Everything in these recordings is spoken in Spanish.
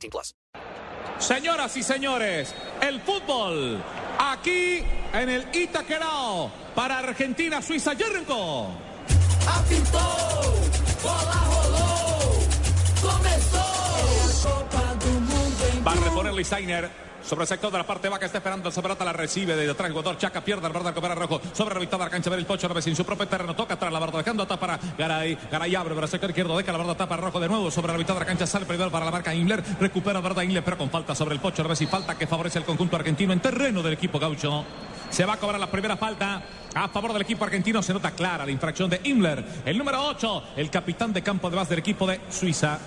18 plus. Señoras y señores, el fútbol aquí en el Itaquerao para Argentina, Suiza, Jericho. Apitou, bola Va a reponer Listeiner. Sobre el sector de la parte baja está esperando esa pelota, la recibe de detrás el jugador Chaca, pierde el verdad recupera rojo, sobre la la cancha, ver el pocho, en su propio terreno, toca atrás la verdad, dejando atrás para Garay, Garay abre para el sector izquierdo, deja la verdad, tapa rojo de nuevo, sobre la mitad de la cancha, sale primero para la marca Inler, recupera verdad Inler, pero con falta sobre el pocho, y falta que favorece el conjunto argentino en terreno del equipo gaucho. Se va a cobrar la primera falta a favor del equipo argentino. Se nota clara la infracción de Himmler. El número 8, el capitán de campo de base del equipo de Suiza.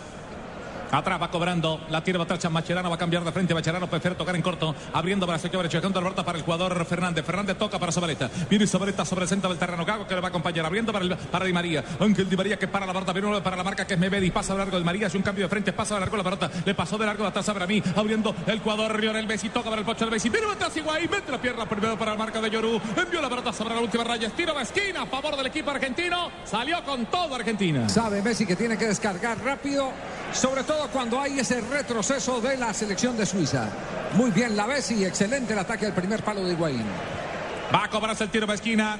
Atrás va cobrando, la tira atrás Macherano, va a cambiar de frente, Macherano prefiere tocar en corto, abriendo para el sector derecho, dejando la para el jugador Fernández, Fernández toca para Zabaleta, viene Zabaleta sobre el centro del terreno, Gago que le va a acompañar, abriendo para, el, para Di María, Ángel Di María que para la barta, viene para la marca que es Mebedi, pasa a largo de María, hace un cambio de frente, pasa a largo la pelota, le pasó de largo atrás a mí, abriendo el jugador Lionel Messi, toca para el pocho de Messi, viene atrás Higuaín, mete la pierna primero para la marca de Yoru, envió la pelota sobre la última raya, tiro de esquina a favor del equipo argentino, salió con todo Argentina. Sabe Messi que tiene que descargar rápido, sobre todo cuando hay ese retroceso de la selección de Suiza. Muy bien la Bessi, excelente el ataque al primer palo de Higuaín. Va a cobrarse el tiro de esquina.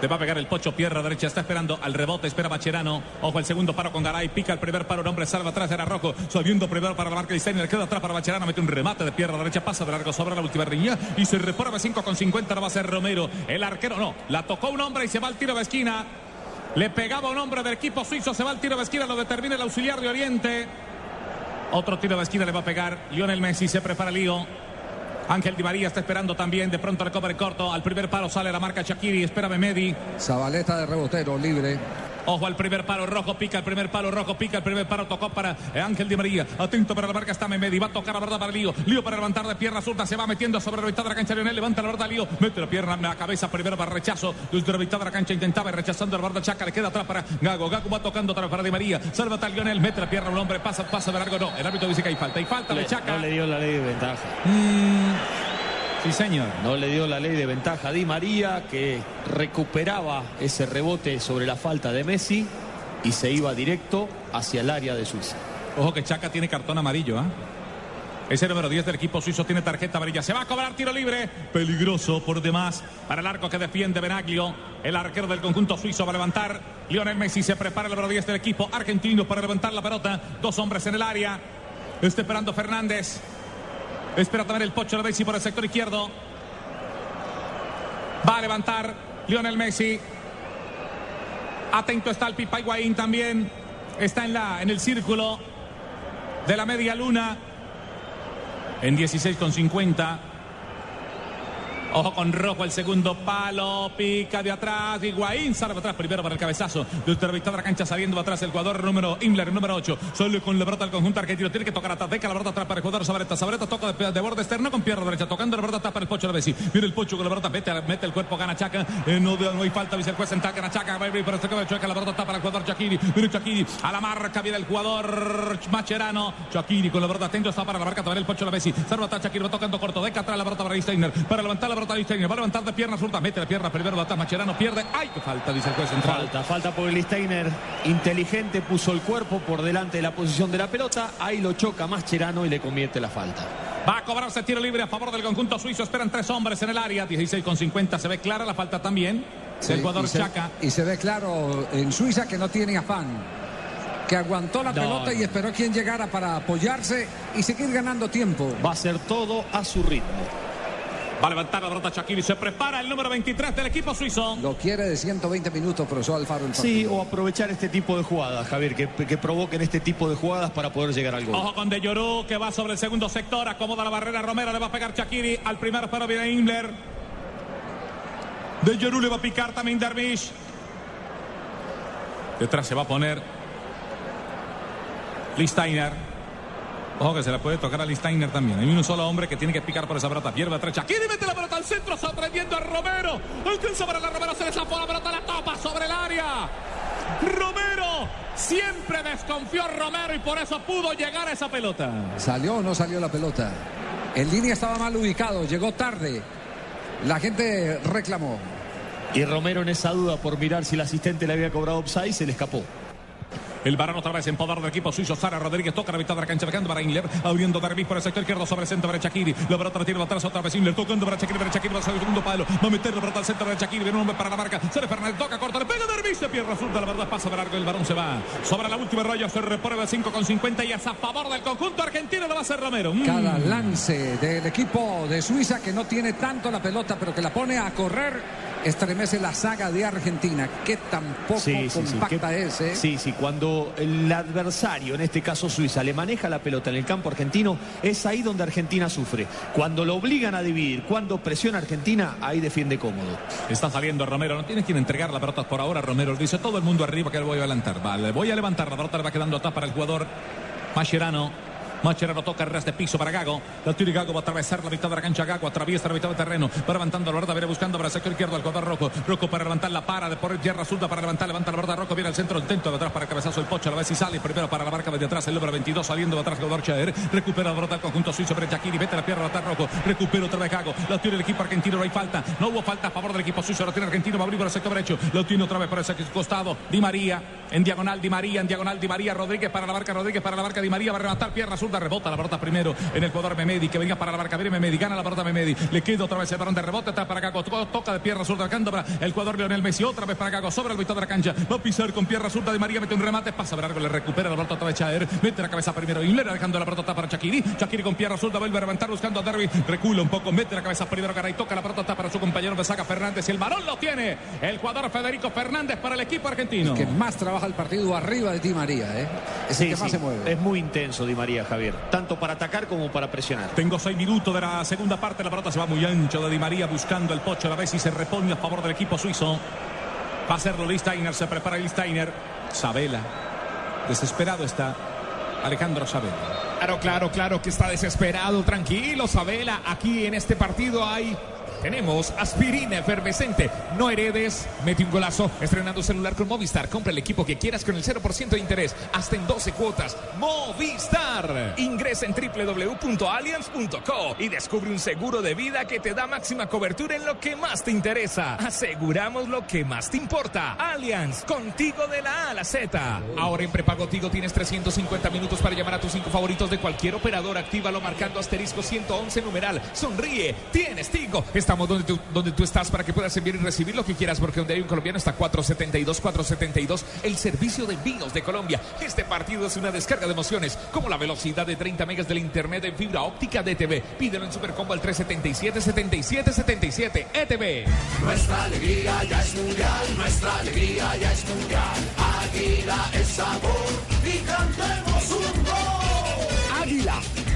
Le va a pegar el pocho, pierna derecha, está esperando al rebote, espera Bacherano. Ojo, el segundo paro con Garay, pica el primer paro, un hombre salva atrás, era Rojo, subiendo primero para la marca de Steiner, queda atrás para Bacherano, mete un remate de pierna derecha, pasa de largo sobre la última riña y se reprueba 5 con 50, no va a ser Romero. El arquero no, la tocó un hombre y se va al tiro de esquina. Le pegaba un hombre del equipo suizo, se va al tiro de esquina, lo determina el auxiliar de Oriente. Otro tiro de esquina le va a pegar Lionel Messi, se prepara lío. Ángel Di María está esperando también, de pronto recobre corto, al primer palo sale la marca Shakiri, espera Mehmedi. Zabaleta de rebotero, libre. Ojo al primer palo rojo, pica el primer palo rojo, pica el primer palo, tocó para Ángel Di María. Atento para la marca está Memedi, va a tocar la verdad para Lío. Lío para levantar de pierna zurda, se va metiendo sobre la mitad de la cancha. Lionel levanta la verdad, Lío, mete la pierna la cabeza primero para rechazo. Desde la mitad de la cancha intentaba rechazando la verdad Chaca, le queda atrás para Gago. Gago va tocando otra vez para Di María. Salva a Lionel, mete la pierna un hombre, pasa, pasa de largo. No, el árbitro dice que hay falta. Hay falta de Chaca. No le dio la ley de ventaja. Sí, señor. No le dio la ley de ventaja a Di María, que recuperaba ese rebote sobre la falta de Messi y se iba directo hacia el área de Suiza. Ojo que Chaca tiene cartón amarillo, ¿ah? Ese número 10 del equipo suizo tiene tarjeta amarilla. Se va a cobrar tiro libre. Peligroso por demás para el arco que defiende Benaglio. El arquero del conjunto suizo va a levantar. Lionel Messi se prepara el número 10 del equipo argentino para levantar la pelota. Dos hombres en el área. Está esperando Fernández. Espera también el pocho de Messi por el sector izquierdo. Va a levantar Lionel Messi. Atento está el Pipa Higuaín también. Está en, la, en el círculo de la media luna. En 16 con 50. Ojo con rojo el segundo palo. Pica de atrás. Higuaín sale atrás primero para el cabezazo. De la cancha saliendo atrás el jugador número Imler, número 8. Solo con la pelota al conjunto argentino. Tiene que tocar atrás. Deca la pelota atrás para el jugador Sabreta. Sabreta toca de, de, borde externo con pierna derecha. Tocando la pelota atrás para el Pocho de Messi. Viene el Pocho con la pelota. Mete, mete el cuerpo. Gana Chaca. Eh, no, hay falta. Dice el juez. Senta, gana Chaca. Va a abrir para el de Chaca. La pelota está para el jugador Chakiri. Viene Chakiri. A la marca viene el jugador Macherano. Chakiri con la pelota atento. Está para la marca también el Pocho de Messi. Salva atrás Chakiri. Va tocando corto. Deca atrás la pelota para Steiner. Para levantar la pelota de Steiner. Va a levantar de pierna zurda, mete la pierna primero, atrás Macherano, pierde. ¡Ay, qué falta! Dice el juez central. Falta, falta por el Steiner. Inteligente, puso el cuerpo por delante de la posición de la pelota. Ahí lo choca Mascherano y le convierte la falta. Va a cobrarse tiro libre a favor del conjunto suizo. Esperan tres hombres en el área. 16 con 50. Se ve clara la falta también Sí, del jugador y se- Chaca. Y se ve claro en Suiza que no tiene afán. Que aguantó la No, pelota y esperó quien llegara para apoyarse y seguir ganando tiempo. Va a ser todo a su ritmo. Va a levantar la pelota Shakiri. Se prepara el número 23 del equipo suizo. Lo quiere de 120 minutos, profesor Alfaro. El Sí, o aprovechar este tipo de jugadas, Javier, que, que provoquen este tipo de jugadas para poder llegar al gol. Ojo con De Llorú que va sobre el segundo sector. Acomoda la barrera Romero. Le va a pegar Shakiri. Al primer paro viene Imler. De Llorú le va a picar también Dervish. Detrás se va a poner Listeiner. Ojo que se la puede tocar a Listainer también. Hay un solo hombre que tiene que picar por esa pelota. Pierde atrás. Shakiri mete la pelota al centro, sorprendiendo a Romero. Alcanza para la Romero, se le zafó la pelota, la topa sobre el área. Romero, siempre desconfió Romero y por eso pudo llegar a esa pelota. ¿Salió o no salió la pelota? En línea estaba mal ubicado, llegó tarde. La gente reclamó. Y Romero en esa duda por mirar si el asistente le había cobrado offside se le escapó. El varón otra vez en poder del equipo suizo. Sara Rodríguez toca la mitad de la cancha. Dejando para Inler. Abriendo Darvis por el sector izquierdo sobre el centro para Shakiri. La pelota tiene atrás otra vez Inler. Tocando para Shakiri. Para Shakiri va a ser el segundo palo. Va a meter la pelota centro de Shakiri. Viene un hombre para la marca. Sale Fernández. Toca corta. Le pega Darvis. Se pierde. Resulta la verdad. Pasa de largo. El varón se va. Sobre la última raya. Se reprueba 5 con 50. Y es a favor del conjunto argentino. Lo va a hacer Romero. Mm. Cada lance del equipo de Suiza que no tiene tanto la pelota, pero que la pone a correr, estremece la saga de Argentina. Que tampoco compacta qué- es, ¿eh? Sí, sí, cuando el adversario, en este caso Suiza, le maneja la pelota en el campo argentino, es ahí donde Argentina sufre. Cuando lo obligan a dividir, cuando presiona Argentina, ahí defiende cómodo. Está saliendo Romero, no tiene quien entregar la pelota por ahora. Romero dice todo el mundo arriba que le voy a levantar. Vale, voy a levantar. La pelota le va quedando atrás para el jugador Mascherano. Mascherano toca el ras de piso para Gago. La tira y Gago va a atravesar la mitad de la cancha. Gago atraviesa la mitad del terreno. Va levantando la pelota. Viene buscando para el sector izquierdo al jugador Rojo. Rojo para levantar la para de por tierra azul para levantar. Levanta la pelota. Rojo viene al centro. Intento de atrás para cabezazo el Pocho. La vez si sale. Primero para la marca desde atrás. El número 22 saliendo de atrás. Jugador Chaer. Recupera la al conjunto suizo. Pero Shakiri. Vete la pierna. Lata Rojo. Recupera otra vez Gago. La tiene el equipo argentino. No hay falta. No hubo falta a favor del equipo suizo. La tiene argentino. Va a abrir por el sector derecho. Lo tiene otra vez por el sector costado. Di María. En diagonal Di María. En diagonal Di María. Rodríguez para la marca. Rodríguez para la marca. Di María va a rematar. Pierna zurda. Rebota la pelota primero en el jugador Memedi. Que venga para la marca. Viene Memedi. Gana la pelota Memedi. Le queda otra vez el balón de rebote. Está para Gago. To- Toca de pierna zurda. Cándora. El jugador Lionel Messi. Otra vez para Gago. Sobre el mitad de la cancha. Va a pisar con pierna zurda. Di María mete un remate. Pasa largo. Le recupera la pelota otra vez Chaer. Mete la cabeza primero. Inler dejando la pelota para Shakiri. Shakiri con pierna zurda. Vuelve a levantar buscando a Derby. Recula un poco. Mete la cabeza primero. Garay. Toca la pelota. Está para su compañero de saca Fernández. Y el balón lo tiene. El jugador Federico Fernández para el equipo argentino. Que más trabaja el partido arriba de Di María, ¿eh? Es el Sí, que más sí, se mueve. Es muy intenso Di María, Javier. Tanto para atacar como para presionar. Tengo seis minutos de la segunda parte. La pelota se va muy ancho de Di María buscando el pocho a la vez y se repone a favor del equipo suizo. Va a hacerlo Listainer. Se prepara Listainer. Sabela. Desesperado está Alejandro Sabela. Claro, claro, claro que está desesperado. Tranquilo, Sabela. Aquí en este partido hay. Tenemos aspirina efervescente. No heredes. Mete un golazo. Estrenando celular con Movistar. Compra el equipo que quieras con el 0% de interés. Hasta en 12 cuotas. Movistar. Ingresa en www.allianz.co y descubre un seguro de vida que te da máxima cobertura en lo que más te interesa. Aseguramos lo que más te importa. Allianz. Contigo de la A a la Z. Ahora en prepago Tigo tienes 350 minutos para llamar a tus cinco favoritos de cualquier operador. Actívalo marcando asterisco 111 numeral. Sonríe. Tienes Tigo. Estamos donde tú, donde tú estás para que puedas enviar y recibir lo que quieras porque donde hay un colombiano está 472 472 el servicio de envíos de Colombia. Este partido es una descarga de emociones como la velocidad de 30 megas del internet en fibra óptica de TV. Pídelo en Supercombo al 377 77 77 ETV. Nuestra alegría ya es mundial, nuestra alegría ya es mundial. Águila es sabor y cantemos un gol. Águila,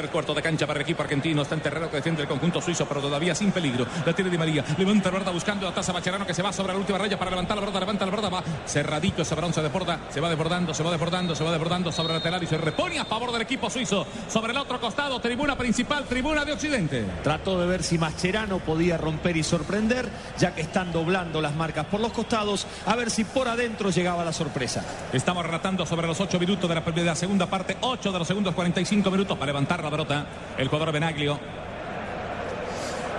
Del cuarto de cancha para el equipo argentino. Está en terreno que defiende el conjunto suizo, pero todavía sin peligro. La tiene Di María. Levanta la pelota buscando a Taza Bacherano que se va sobre la última raya para levantar la pelota. Levanta la pelota. Va cerradito ese balón. Se desborda. Se va desbordando. Se va desbordando. Se va desbordando sobre el lateral y se repone a favor del equipo suizo. Sobre el otro costado. Tribuna principal. Tribuna de Occidente. Trató de ver si Mascherano podía romper y sorprender, ya que están doblando las marcas por los costados, a ver si por adentro llegaba la sorpresa. Estamos relatando sobre los 8 minutos de la, de la segunda parte. 8 de los segundos 45 minutos para levantar la pelota. El jugador Benaglio.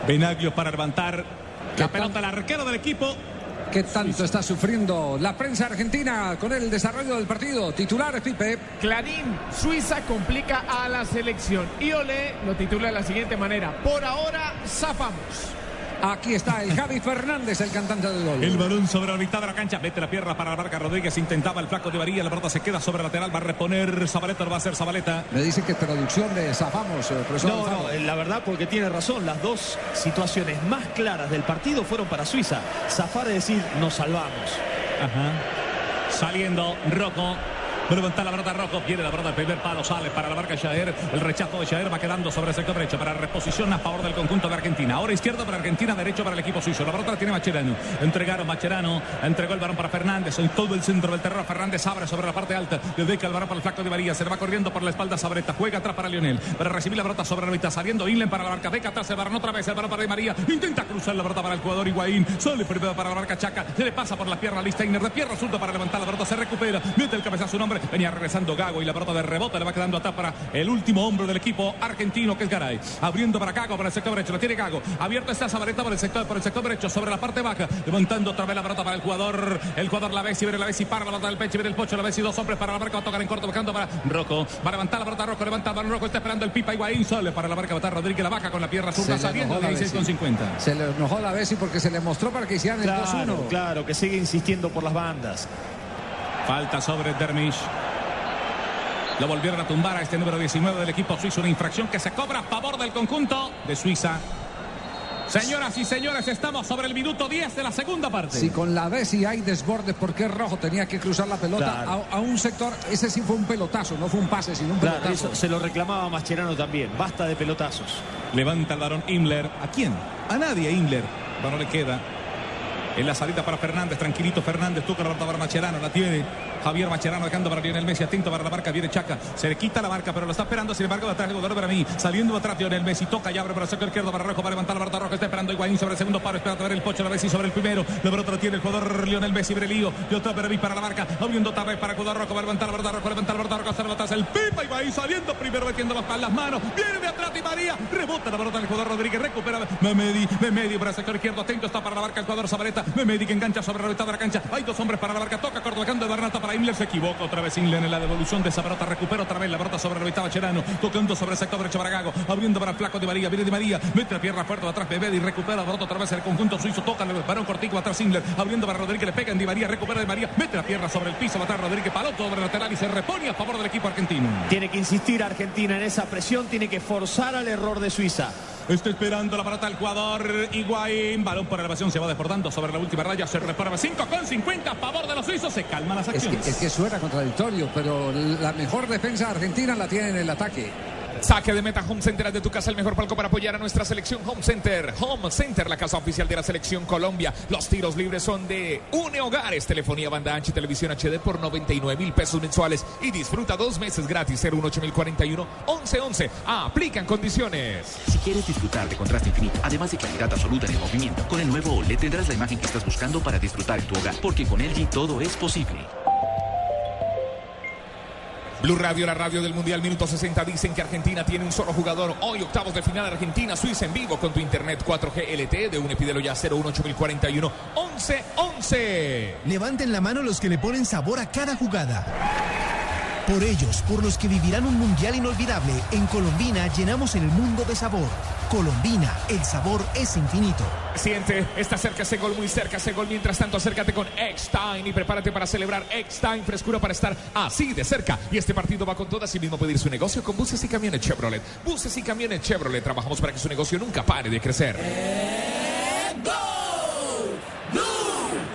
Benaglio para levantar la pelota al arquero del equipo. ¿Qué tanto está sufriendo la prensa argentina con el desarrollo del partido? Titulares, Pipe. Clarín, Suiza complica a la selección. Y Olé lo titula de la siguiente manera. Por ahora, zafamos. Aquí está el Javi Fernández, el cantante del gol. El balón sobre la mitad de la cancha. Mete la pierna para la marca Rodríguez. Intentaba el flaco de María. La pelota se queda sobre lateral. Va a reponer Zabaleta. Lo va a hacer Zabaleta. Me dicen que traducción de zafamos, eh, profesor. No, no, eh, la verdad porque tiene razón, las dos situaciones más claras del partido fueron para Suiza. Zafar es decir, nos salvamos. Ajá. Saliendo Rocco. Levanta la pelota rojo. Viene la pelota del primer palo. Sale para la marca Jair. El rechazo de Jair va quedando sobre el sector derecho para reposición a favor del conjunto de Argentina. Ahora izquierdo para Argentina, derecho para el equipo suizo. La pelota la tiene Macherano. Entregaron Macherano. Entregó el balón para Fernández. En todo el centro del terreno. Fernández abre sobre la parte alta. Le deja el balón para el flaco de María. Se le va corriendo por la espalda Sabreta. Juega atrás para Lionel. Para recibir la pelota sobre la mitad. Saliendo Inlen para la marca. Deca atrás el balón otra vez. El balón para Di María. Intenta cruzar la pelota para el jugador Higuaín. Sale primero para la marca Chaca. Se le pasa por la pierna a Listeiner. De pierna zurda para levantar la pelota. Se recupera. Mete el cabezazo un hombre. Venía regresando Gago y la pelota de rebote le va quedando atrás para el último hombre del equipo argentino que es Garay. Abriendo para Gago para el sector derecho. Lo tiene Gago. Abierto está Sabareta por el sector, por el sector derecho sobre la parte baja. Levantando otra vez la pelota para el jugador. El jugador la Bessi. Viene la Bessi para la pelota del pecho. Viene el pocho. La Bessi. Dos hombres para la marca. Va a tocar en corto. Buscando para Rocco. Va a levantar la pelota Rocco. Levanta el balón Rocco. Está esperando el pipa. Higuaín sale para la marca. Va a Rodríguez. La baja con la pierna zurda. Se le Saliendo enojó la 16 con Bessi. 50. Se le enojó la Bessi porque se le mostró para que hicieran el Claro, 2-1. claro, que sigue insistiendo por las bandas. Falta sobre Dermish. Lo volvieron a tumbar a este número 19 del equipo suizo. Una infracción que se cobra a favor del conjunto de Suiza. Señoras y señores, estamos sobre el minuto 10 de la segunda parte. Si con la Bessi hay desbordes, porque Rojo tenía que cruzar la pelota Claro. a, a un sector? Ese sí fue un pelotazo, no fue un pase, sino un Claro, pelotazo. eso se lo reclamaba Mascherano también. Basta de pelotazos. Levanta el varón Himmler. ¿A quién? A nadie, Himmler. No le queda. En la salida para Fernández, tranquilito Fernández, toca la para Macherano, la tiene Javier Macherano dejando para Lionel Messi, atento para la marca, viene Chaca, se le quita la marca, pero lo está esperando, sin embargo, atrás el jugador para mí, saliendo atrás Lionel Messi, toca y abre para el sector izquierdo para Rojo, para levantar la pelota Rojo, está esperando Higuaín sobre el segundo paro, espera ver el pocho, la Messi sobre el primero, pelota la tiene el jugador Lionel Messi, Brelío, y otra para mí para la marca, abriendo otra vez para el jugador Rojo, va a levantar la pelota Rojo, levantar la pelota Rojo, hacer atrás el Pipa, Higuaín saliendo primero metiendo las, las manos, viene de atrás y María, rebota la pelota del jugador Rodríguez, recupera Memedi, Memedi para el sector izquierdo, atento está para la marca el jugador Zabaleta, Memedi que engancha sobre la mitad de la cancha, hay dos hombres para la marca, toca cortocando de Bernata para Inler, se equivoca otra vez Inler en la devolución de esa pelota, recupera otra vez la pelota sobre la mitad Bacherano, tocando sobre el sector derecho para Gago, abriendo para el flaco de María, viene de María, mete la pierna fuerte atrás Memedi, recupera la pelota otra vez el conjunto suizo, toca el varón cortico atrás Inler, abriendo para Rodríguez, le pega en Di María, recupera de María, mete la pierna sobre el piso, atrás Rodríguez, paloto sobre el lateral y se repone a favor del equipo argentino. Tiene que insistir Argentina en esa presión, tiene que forzar al error de Suiza. Está esperando la pelota el jugador Higuaín. Balón por elevación se va desbordando sobre la última raya. Se repara 5 con 50 a favor de los suizos. Se calman las Es que, acciones. es que suena contradictorio, pero la mejor defensa argentina la tiene en el ataque. Saque de meta Home Center de tu casa, el mejor palco para apoyar a nuestra selección Home Center. Home Center, la casa oficial de la selección Colombia. Los tiros libres son de UNE Hogares, telefonía banda ancha televisión HD por 99 mil pesos mensuales y disfruta dos meses gratis 01841 1111. Aplican condiciones. Si quieres disfrutar de contraste infinito, además de claridad absoluta en el movimiento, con el nuevo OLED tendrás la imagen que estás buscando para disfrutar en tu hogar, porque con LG todo es posible. Blue Radio, la radio del Mundial, minuto 60. Dicen que Argentina tiene un solo jugador. Hoy, octavos de final, Argentina, Suiza en vivo con tu internet 4G LTE de un pídelo ya 01841 1111. Levanten la mano los que le ponen sabor a cada jugada. Por ellos, por los que vivirán un mundial inolvidable, en Colombina llenamos el mundo de sabor. Colombina, el sabor es infinito. Siente, está cerca ese gol, muy cerca ese gol. Mientras tanto, acércate con X-Time y prepárate para celebrar X-Time, frescura para estar así de cerca. Y este partido va con todo, así mismo pedir su negocio con buses y camiones Chevrolet. Buses y camiones Chevrolet, trabajamos para que su negocio nunca pare de crecer.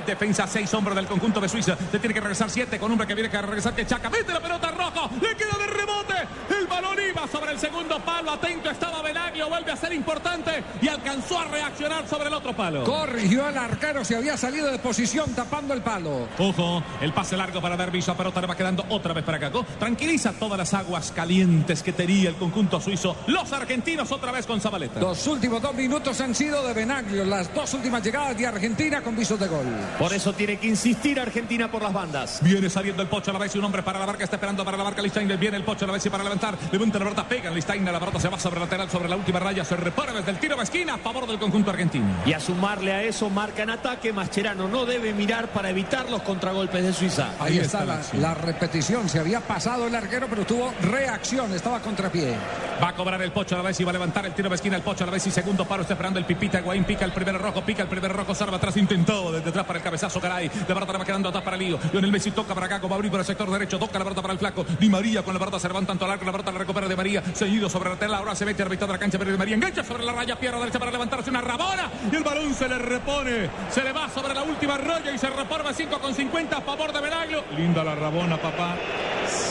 Defensa 6 hombres del conjunto de Suiza. Se tiene que regresar 7 con hombre que viene que regresar que Chaca. Mete la pelota rojo. Le queda de rebote. El balón iba sobre el segundo palo. Atento estaba Vuelve a ser importante y alcanzó a reaccionar sobre el otro palo. Corrigió al arquero, se había salido de posición tapando el palo. Ojo, el pase largo para Dervish, la pelota le va quedando otra vez para Gago. Tranquiliza todas las aguas calientes que tenía el conjunto suizo. Los argentinos otra vez con Zabaleta. Los últimos dos minutos han sido de Benaglio, las dos últimas llegadas de Argentina con visos de gol. Por eso tiene que insistir Argentina por las bandas. Viene saliendo el Pocho a la vez y un hombre para la marca, está esperando para la marca Listeiner. Viene el Pocho a la vez y para levantar. Levanta la pelota, pega en Listeiner. La pelota se va sobre el lateral, sobre la última raya. Se repara desde el tiro de esquina a favor del conjunto argentino. Y a sumarle a eso, marca en ataque. Mascherano no debe mirar para evitar los contragolpes de Suiza. Ahí, está, la, la repetición. Se había pasado el arquero, pero tuvo reacción. Estaba contrapié. Va a cobrar el Pocho a la vez y va a levantar el tiro de esquina. El Pocho a la vez y segundo paro. Está esperando el Pipita. Guaín pica el primer rojo, pica el primer rojo. Salva atrás, intentó desde atrás para el cabezazo. Caray, la le va quedando atrás para Lío. Lionel Messi toca para acá, va a abrir por el sector derecho. Toca la pelota para el flaco. Di María con la pelota se levanta tanto al arco. La pelota la recupera de María. Seguido sobre la tela. Ahora se mete a la mitad de la cancha. Di María engancha sobre la raya. Pierna derecha para levantarse una rabona. Y el balón se le repone. Se le va sobre la última raya y se repone 5 con 50 a favor de Benaglio. Linda la rabona, papá.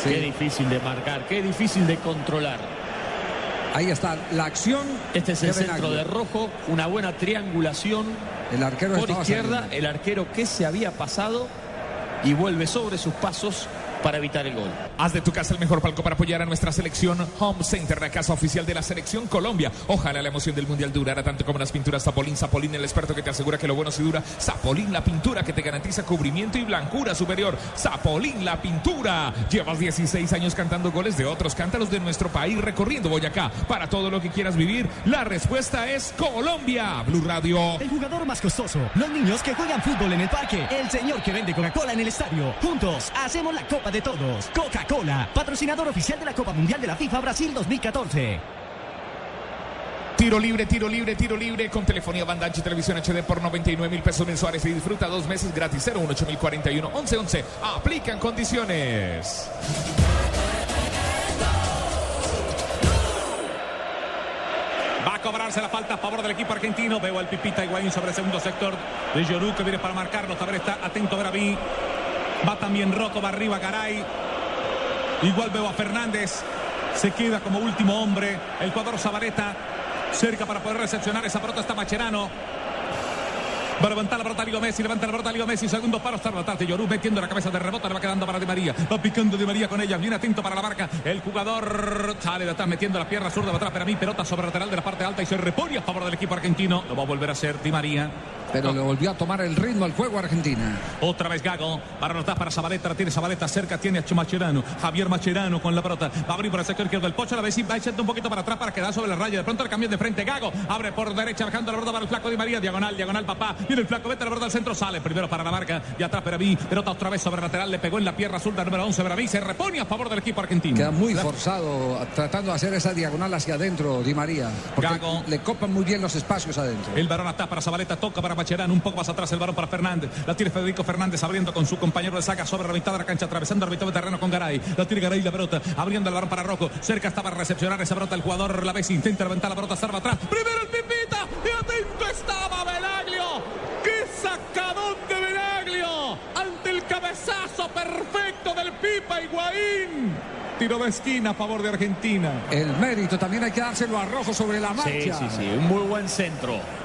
Qué difícil de marcar, qué difícil de controlar. Ahí está la acción. Este es el de centro de rojo, una buena triangulación El arquero por izquierda, saliendo. el arquero que se había pasado y vuelve sobre sus pasos para evitar el gol. Haz de tu casa el mejor palco para apoyar a nuestra selección Home Center, la casa oficial de la selección Colombia. Ojalá la emoción del mundial durara tanto como las pinturas Zapolín. Zapolín, el experto que te asegura que lo bueno sí dura. Zapolín, la pintura que te garantiza cubrimiento y blancura superior. Zapolín, la pintura. Llevas 16 años cantando goles de otros. Cántalos de nuestro país recorriendo Boyacá. Para todo lo que quieras vivir, la respuesta es Colombia. Blue Radio. El jugador más costoso, los niños que juegan fútbol en el parque, el señor que vende Coca-Cola en el estadio. Juntos hacemos la Copa de Todos. Coca-Cola, patrocinador oficial de la Copa Mundial de la FIFA Brasil 2014. Tiro libre, tiro libre, tiro libre con telefonía banda ancha y televisión HD por 99 mil pesos mensuales y disfruta dos meses gratis 018 041 1111. Aplican condiciones. Va a cobrarse la falta a favor del equipo argentino. Veo al Pipita Higuaín sobre el segundo sector de Yorú que viene para está atento a ver a mí. Va también Rocco, va arriba Garay. Igual veo a Fernández. Se queda como último hombre. El jugador Zabaleta cerca para poder recepcionar esa pelota está Macherano. Va a levantar la pelota Leo Messi, levanta la pelota Leo Messi, segundo paro, está atrás Yorú, metiendo la cabeza de rebote, le va quedando para Di María, va picando Di María con ella, bien atento para la marca, el jugador sale de atrás metiendo la pierna zurda de atrás, para mí pelota sobre lateral de la parte alta y se repone a favor del equipo argentino, lo va a volver a hacer Di María. Pero le volvió a tomar el ritmo al juego Argentina. Otra vez Gago. Para anotar para Zabaleta. La tiene Zabaleta cerca. Tiene a Macherano. Javier Macherano con la pelota. Va a abrir por el sector izquierdo. El Pocho la vez va echando un poquito para atrás para quedar sobre la raya. De pronto el cambio de frente. Gago abre por derecha. Bajando la pelota para el flaco de María. Diagonal, diagonal, papá. Viene el flaco. Vete a la pelota al centro. Sale primero para la marca. Y atrás Peraví. Pelota otra vez sobre lateral. Le pegó en la pierna zurda número 11. Peraví se repone a favor del equipo argentino. Queda muy forzado tratando de hacer esa diagonal hacia adentro, Di María. Porque Gago. le copan muy bien los espacios adentro. El varón está para Zabaleta, toca para Un poco más atrás el varón para Fernández. La tiene Federico Fernández abriendo con su compañero de saca sobre la mitad de la cancha, atravesando el mitad de terreno con Garay. La tiene Garay la pelota, abriendo el varón para Rocco. Cerca está para recepcionar esa pelota el jugador La Bessi. Intenta levantar la pelota, salva atrás. Primero el Pipita y atento estaba Benaglio. ¡Qué sacadón de Benaglio! Ante el cabezazo perfecto del Pipa Higuaín. Tiro de esquina a favor de Argentina. El mérito también hay que dárselo a Rojo sobre la marcha. Sí, sí, sí, un muy buen centro.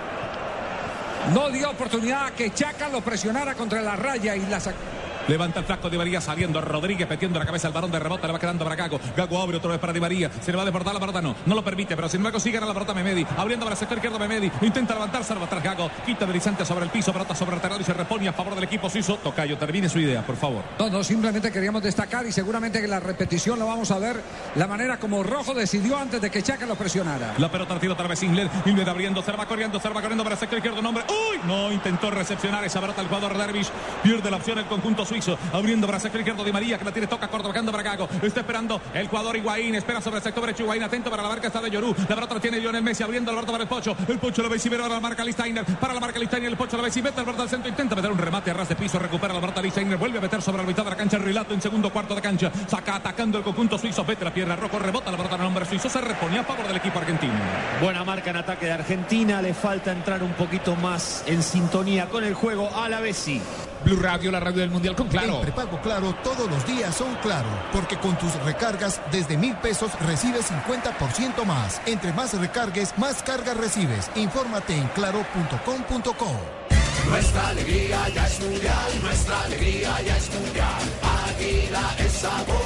No dio oportunidad a que Chaca lo presionara contra la raya y la sacó. Levanta el flaco Di María saliendo Rodríguez metiendo la cabeza al balón de rebote, le va quedando para Gago. Gago abre otra vez para Di María. Se le va a desbordar la pelota, no, no lo permite, pero sin embargo sigue a la pelota Memedi. Abriendo para el sector izquierdo Memedi. Intenta levantarse, va atrás Gago. Quita deslizante sobre el piso, pelota sobre el terreno y se repone a favor del equipo suizo. Tocayo, termine su idea, por favor. No, no, simplemente queríamos destacar y seguramente que la repetición lo vamos a ver la manera como Rojo decidió antes de que Chaca lo presionara. La pelota la tira otra vez Inglés. Inglés abriendo, se la va corriendo, se la va corriendo para el sector izquierdo. Nombre. ¡Uy! No intentó recepcionar esa pelota el jugador Dervish. Pierde la opción el conjunto suizo. Abriendo para el sector izquierdo Di María que la tiene, toca corto, bajando para Gago. Está esperando el jugador Higuaín. Espera sobre el sector derecho Higuaín. Atento para la marca está de Yorú. La pelota tiene Lionel Messi abriendo pelota para el Pocho. El Pocho la ve y para la marca Listainer. Para la marca Listainer. El Pocho la ve y mete pelota al centro. Intenta meter un remate a ras de piso. Recupera la pelota Listainer. Vuelve a meter sobre la mitad de la cancha. El relato en segundo cuarto de cancha. Saca atacando el conjunto suizo. Vete la pierna. Rojo rebota la pelota en el hombre suizo. Se reponía a favor del equipo argentino. Buena marca en ataque de Argentina. Le falta entrar un poquito más en sintonía con el juego a la Bessi. Blue Radio, la radio del mundial con Claro. En prepago Claro, todos los días son Claro, porque con tus recargas desde mil pesos recibes 50% más. Entre más recargues, más cargas recibes. Infórmate en claro.com.co. Nuestra alegría ya es mundial, nuestra alegría ya es mundial. Águila es sabor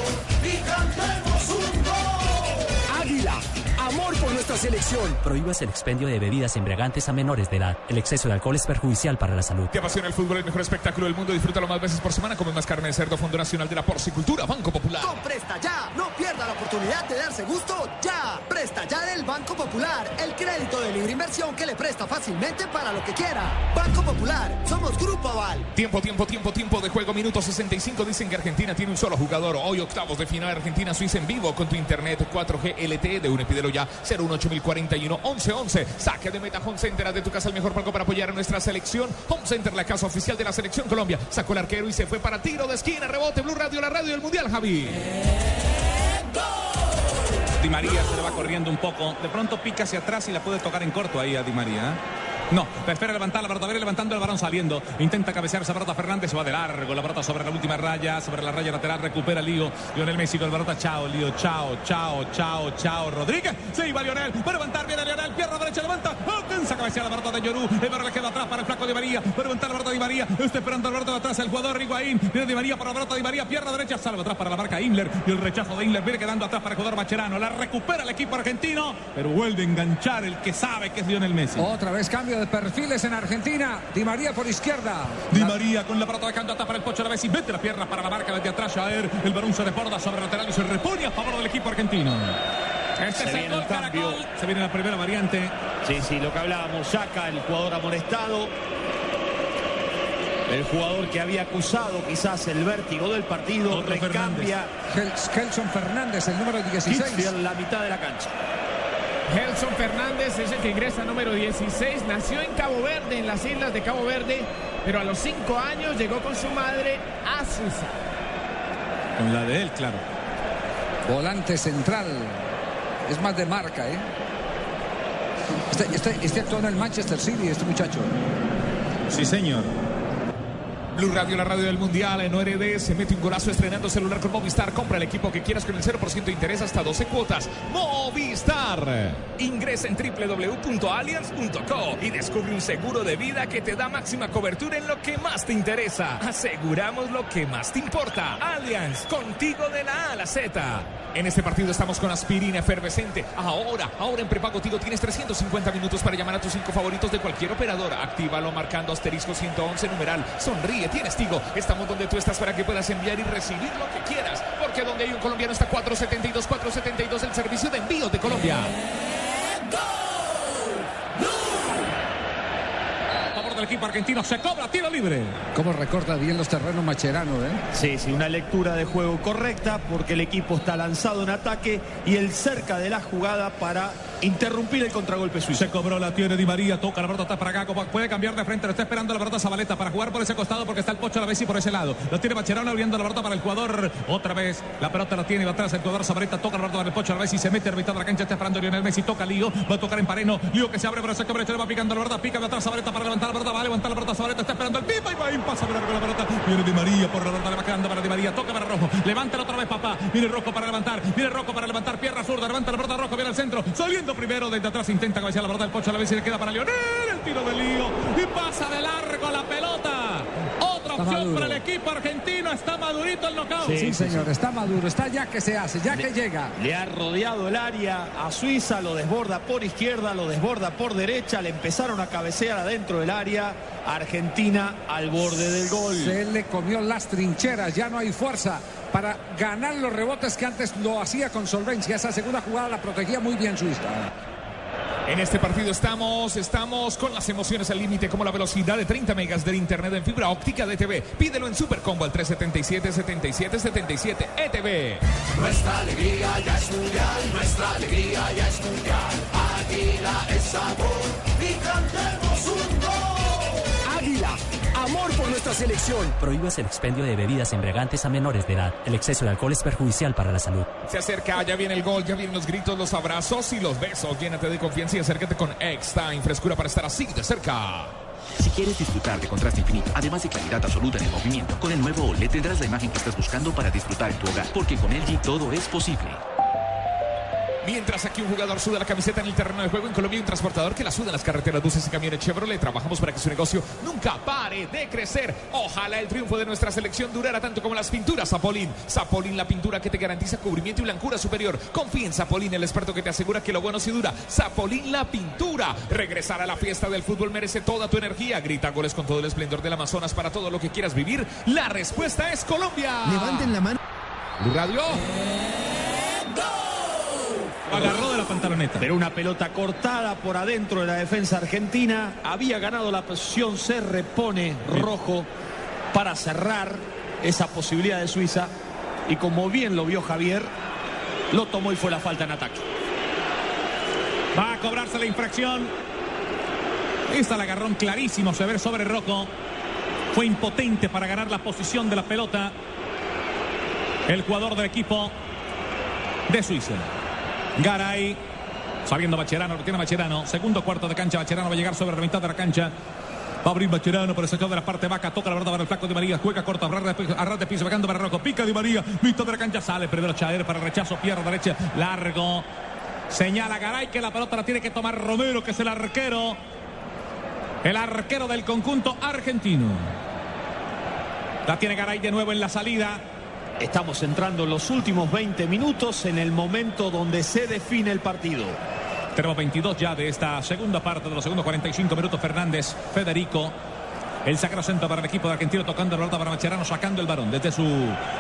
y cantemos por nuestra selección. Prohíbas el expendio de bebidas embriagantes a menores de edad. El exceso de alcohol es perjudicial para la salud. Te apasiona el fútbol, el mejor espectáculo del mundo. Disfrútalo más veces por semana. Come más carne de cerdo, Fondo Nacional de la Porcicultura, Banco Popular. Con Presta Ya, no pierda la oportunidad de darse gusto ya. Presta Ya del Banco Popular, el crédito de libre inversión que le presta fácilmente para lo que quiera. Banco Popular, somos Grupo Aval. Tiempo, tiempo, tiempo, tiempo de juego. Minuto 65. Dicen que Argentina tiene un solo jugador. Hoy octavos de final Argentina-Suiza en vivo con tu internet 4G LTE de un pídelo ya 018041 1111. Saque de meta Home Center. De tu casa el mejor palco para apoyar a nuestra selección. Home Center, la casa oficial de la selección Colombia. Sacó el arquero y se fue para tiro de esquina. Rebote Blue Radio, la radio del Mundial, Javi. Di María se le va corriendo un poco. De pronto pica hacia atrás y la puede tocar en corto ahí a Di María. No, espera levantar la viene levantando el balón saliendo. Intenta cabecear pelota Fernández, se va de largo. La pelota sobre la última raya, sobre la raya lateral, recupera Lío. Lionel Messi con la pelota, chao, Lío, chao, chao, chao, chao. Rodríguez, se iba Lionel, va a levantar, viene Lionel, pierna derecha, levanta, alcanza cabecear la pelota de Llorú. El balón le queda atrás para el flaco de María, va a levantar la pelota de María, está esperando la pelota de atrás el jugador Higuaín. Viene de María para la pelota de María, pierna derecha, salva atrás para la marca Imler. Y el rechazo de Imler viene quedando atrás para el jugador Bacherano. La recupera el equipo argentino, pero vuelve a enganchar el que sabe que es Lionel Messi. Otra vez cambio de perfiles en Argentina. Di María por izquierda. Di María con la pelota de candata para el Pocho Lavezzi. Mete la pierna para la marca desde atrás. Jaer. El balón se desborda sobre el lateral y se repone a favor del equipo argentino. Este Se es el viene gol el cambio. Caracol. Se viene la primera variante. Sí, sí, lo que hablábamos, saca el jugador amonestado. El jugador que había acusado quizás el vértigo del partido Otro recambia Gelson Fernández, el número 16. Kitfield, la mitad de la cancha. Gelson Fernández es el que ingresa número 16. Nació en Cabo Verde, en las islas de Cabo Verde, pero a los 5 años llegó con su madre a Suiza. Con la de él, claro. Volante central. Es más de marca, ¿eh? Este, este, este actuó en el Manchester City, este muchacho. Sí, señor. Blue Radio, la radio del Mundial, en ORD, se mete un golazo estrenando celular con Movistar. Compra el equipo que quieras con el 0% de interés hasta 12 cuotas. Movistar. Ingresa en www.allianz.co y descubre un seguro de vida que te da máxima cobertura en lo que más te interesa. Aseguramos lo que más te importa. Allianz, contigo de la A a la Z. En este partido estamos con aspirina efervescente. Ahora, ahora en prepago Tigo tienes 350 minutos para llamar a tus cinco favoritos de cualquier operadora. Actívalo marcando asterisco 111 numeral. Sonríe, tienes Tigo. Estamos donde tú estás para que puedas enviar y recibir lo que quieras. Porque donde hay un colombiano está 472, 472 el servicio de envío de Colombia. A favor del equipo argentino se cobra tiro libre. Cómo recorta bien los terrenos Macherano, ¿eh? Sí, sí, una lectura de juego correcta porque el equipo está lanzado en ataque y él cerca de la jugada para interrumpir el contragolpe suizo. Se cobró la tiene Di María, toca la pelota está para como puede cambiar de frente, lo está esperando la pelota Zabaleta para jugar por ese costado porque está el Pocho Lavezzi por ese lado. Lo tiene Macherano abriendo la pelota para el jugador. Otra vez la pelota la tiene va atrás el jugador Zabaleta, toca la pelota para el Pocho Lavezzi, se mete a mitad de la cancha, está esperando Lionel Messi, toca Lío, va a tocar en Pareno, Lío que se abre el sector derecho, le va picando la pelota, pica de atrás Zabaleta para levantar la pelota, va a levantar la pelota Zabaleta, está esperando el pipa y va a pasa largo la pelota. Viene Di María por la pelota, le va quedando para Di María, toca para Rojo, levántala otra vez papá, viene Rojo para levantar, viene Rojo para levantar, pierna zurda, levanta la pelota Rojo, viene al centro, primero desde atrás, intenta cabecear la pelota del Pocho Lavezzi, le queda para Lionel, el tiro de Lío y pasa de largo la pelota. Otra opción maduro. para el equipo argentino, está madurito el knockout. Sí, señor, está maduro, está ya que se hace, ya que llega. Le ha rodeado el área a Suiza, lo desborda por izquierda, lo desborda por derecha, le empezaron a cabecear adentro del área. Argentina al borde del gol. Se le comió las trincheras, ya no hay fuerza para ganar los rebotes que antes lo hacía con solvencia. Esa segunda jugada la protegía muy bien Suiza. En este partido estamos, estamos con las emociones al límite como la velocidad de 30 megas del internet en fibra óptica de TV. Pídelo en Supercombo al 377 77 77 ETV. Nuestra alegría ya es mundial, nuestra alegría ya es mundial. Águila es sabor y cantemos amor por nuestra selección. Prohíbas el expendio de bebidas embriagantes a menores de edad. El exceso de alcohol es perjudicial para la salud. Se acerca, ya viene el gol, ya vienen los gritos, los abrazos y los besos. Llénate de confianza y acércate con X-Time, frescura para estar así de cerca. Si quieres disfrutar de contraste infinito, además de claridad absoluta en el movimiento, con el nuevo OLED tendrás la imagen que estás buscando para disfrutar en tu hogar, porque con LG todo es posible. Mientras aquí un jugador suda la camiseta en el terreno de juego, en Colombia hay un transportador que la suda en las carreteras, buses y camiones Chevrolet. Trabajamos para que su negocio nunca pare de crecer. Ojalá el triunfo de nuestra selección durara tanto como las pinturas Zapolín. Zapolín, la pintura que te garantiza cubrimiento y blancura superior. Confía en Zapolín, el experto que te asegura que lo bueno sí dura. Zapolín, la pintura. Regresar a la fiesta del fútbol merece toda tu energía. Grita goles con todo el esplendor del Amazonas para todo lo que quieras vivir. La respuesta es Colombia. Levanten la mano. Blue Agarró de la pantaloneta. Pero una pelota cortada por adentro de la defensa argentina. Había ganado la posición, se repone rojo para cerrar esa posibilidad de Suiza. Y como bien lo vio Javier, lo tomó y fue la falta en ataque. Va a cobrarse la infracción. Esta la agarrón clarísimo, se ve sobre Rocco. Fue impotente para ganar la posición de la pelota. El jugador del equipo de Suiza. Garay Saliendo Bacherano, lo tiene Bacherano. Segundo cuarto de cancha, Bacherano va a llegar sobre la mitad de la cancha. Va a abrir Bacherano por el sector de la parte baja. Toca la verdad para el flaco de María. Juega corta, arras de piso, bajando para Rojo. Pica de María. Mitad de la cancha sale. Primero Chaer para el rechazo. Pierna derecha. Largo. Señala Garay que la pelota la tiene que tomar Romero, que es el arquero. El arquero del conjunto argentino. La tiene Garay de nuevo en la salida. Estamos entrando en los últimos 20 minutos en el momento donde se define el partido. Tenemos 22 ya de esta segunda parte de los segundos 45 minutos. Fernández, Federico. El sacro centro para el equipo de argentino tocando el pelota para Macherano, sacando el balón desde su,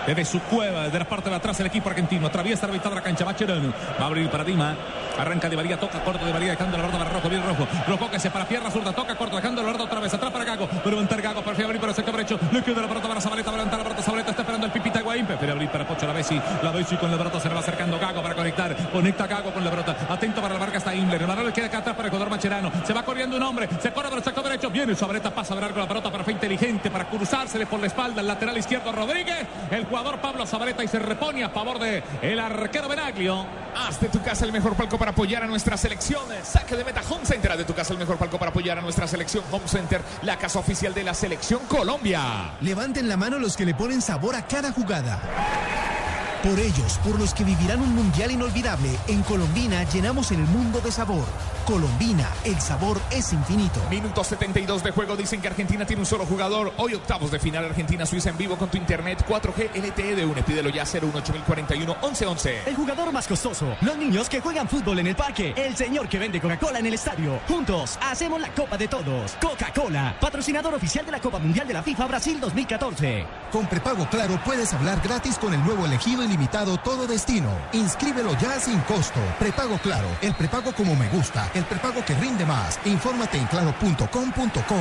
desde su cueva, desde la parte de atrás el equipo argentino. Atraviesa la mitad de la cancha. Macherano va a abrir para Dima. Arranca de María, toca corto de María, dejando la pelota para Rojo, bien Rojo. Rojo que se para pierna zurda, toca corto, dejando la pelota otra vez. Atrás para Gago. Pero levantar Gago, prefiere abrir para el sector derecho. Le queda la pelota para Zabaleta, va a la pelota. Zabaleta está esperando el Pipita Guaín. Prefiere abrir para Pocho la Bessi. La Bessi con la pelota se le va acercando Gago para conectar. Conecta Gago con la pelota. Atento para la marca está Imler. El balón le queda acá atrás para el Macherano. Se va corriendo un hombre. Se corre para el sector derecho. Viene Zabaleta, pasa a ver con la pelota, pero fue inteligente para cruzársele por la espalda. El lateral izquierdo Rodríguez. El jugador Pablo Zabaleta y se repone a favor de el arquero Benaglio. Haz de tu casa el mejor palco para apoyar a nuestra selección. Saque de meta Home Center. Haz de tu casa el mejor palco para apoyar a nuestra selección. Home Center, la casa oficial de la selección Colombia. Levanten la mano los que le ponen sabor a cada jugada. Por ellos, por los que vivirán un mundial inolvidable, en Colombina llenamos el mundo de sabor. Colombina, el sabor es infinito. Minuto 72 de juego. Dicen que Argentina tiene un solo jugador. Hoy octavos de final Argentina-Suiza en vivo con tu internet 4G LTE de UNE. Pídelo ya 018041 1111. El jugador más costoso. Los niños que juegan fútbol en el parque. El señor que vende Coca-Cola en el estadio. Juntos hacemos la Copa de Todos. Coca-Cola, patrocinador oficial de la Copa Mundial de la FIFA Brasil 2014. Con prepago claro puedes hablar gratis con el nuevo elegido ilimitado todo destino. Inscríbelo ya sin costo. Prepago claro, el prepago como me gusta, el prepago que rinde más. Infórmate en claro.com.co.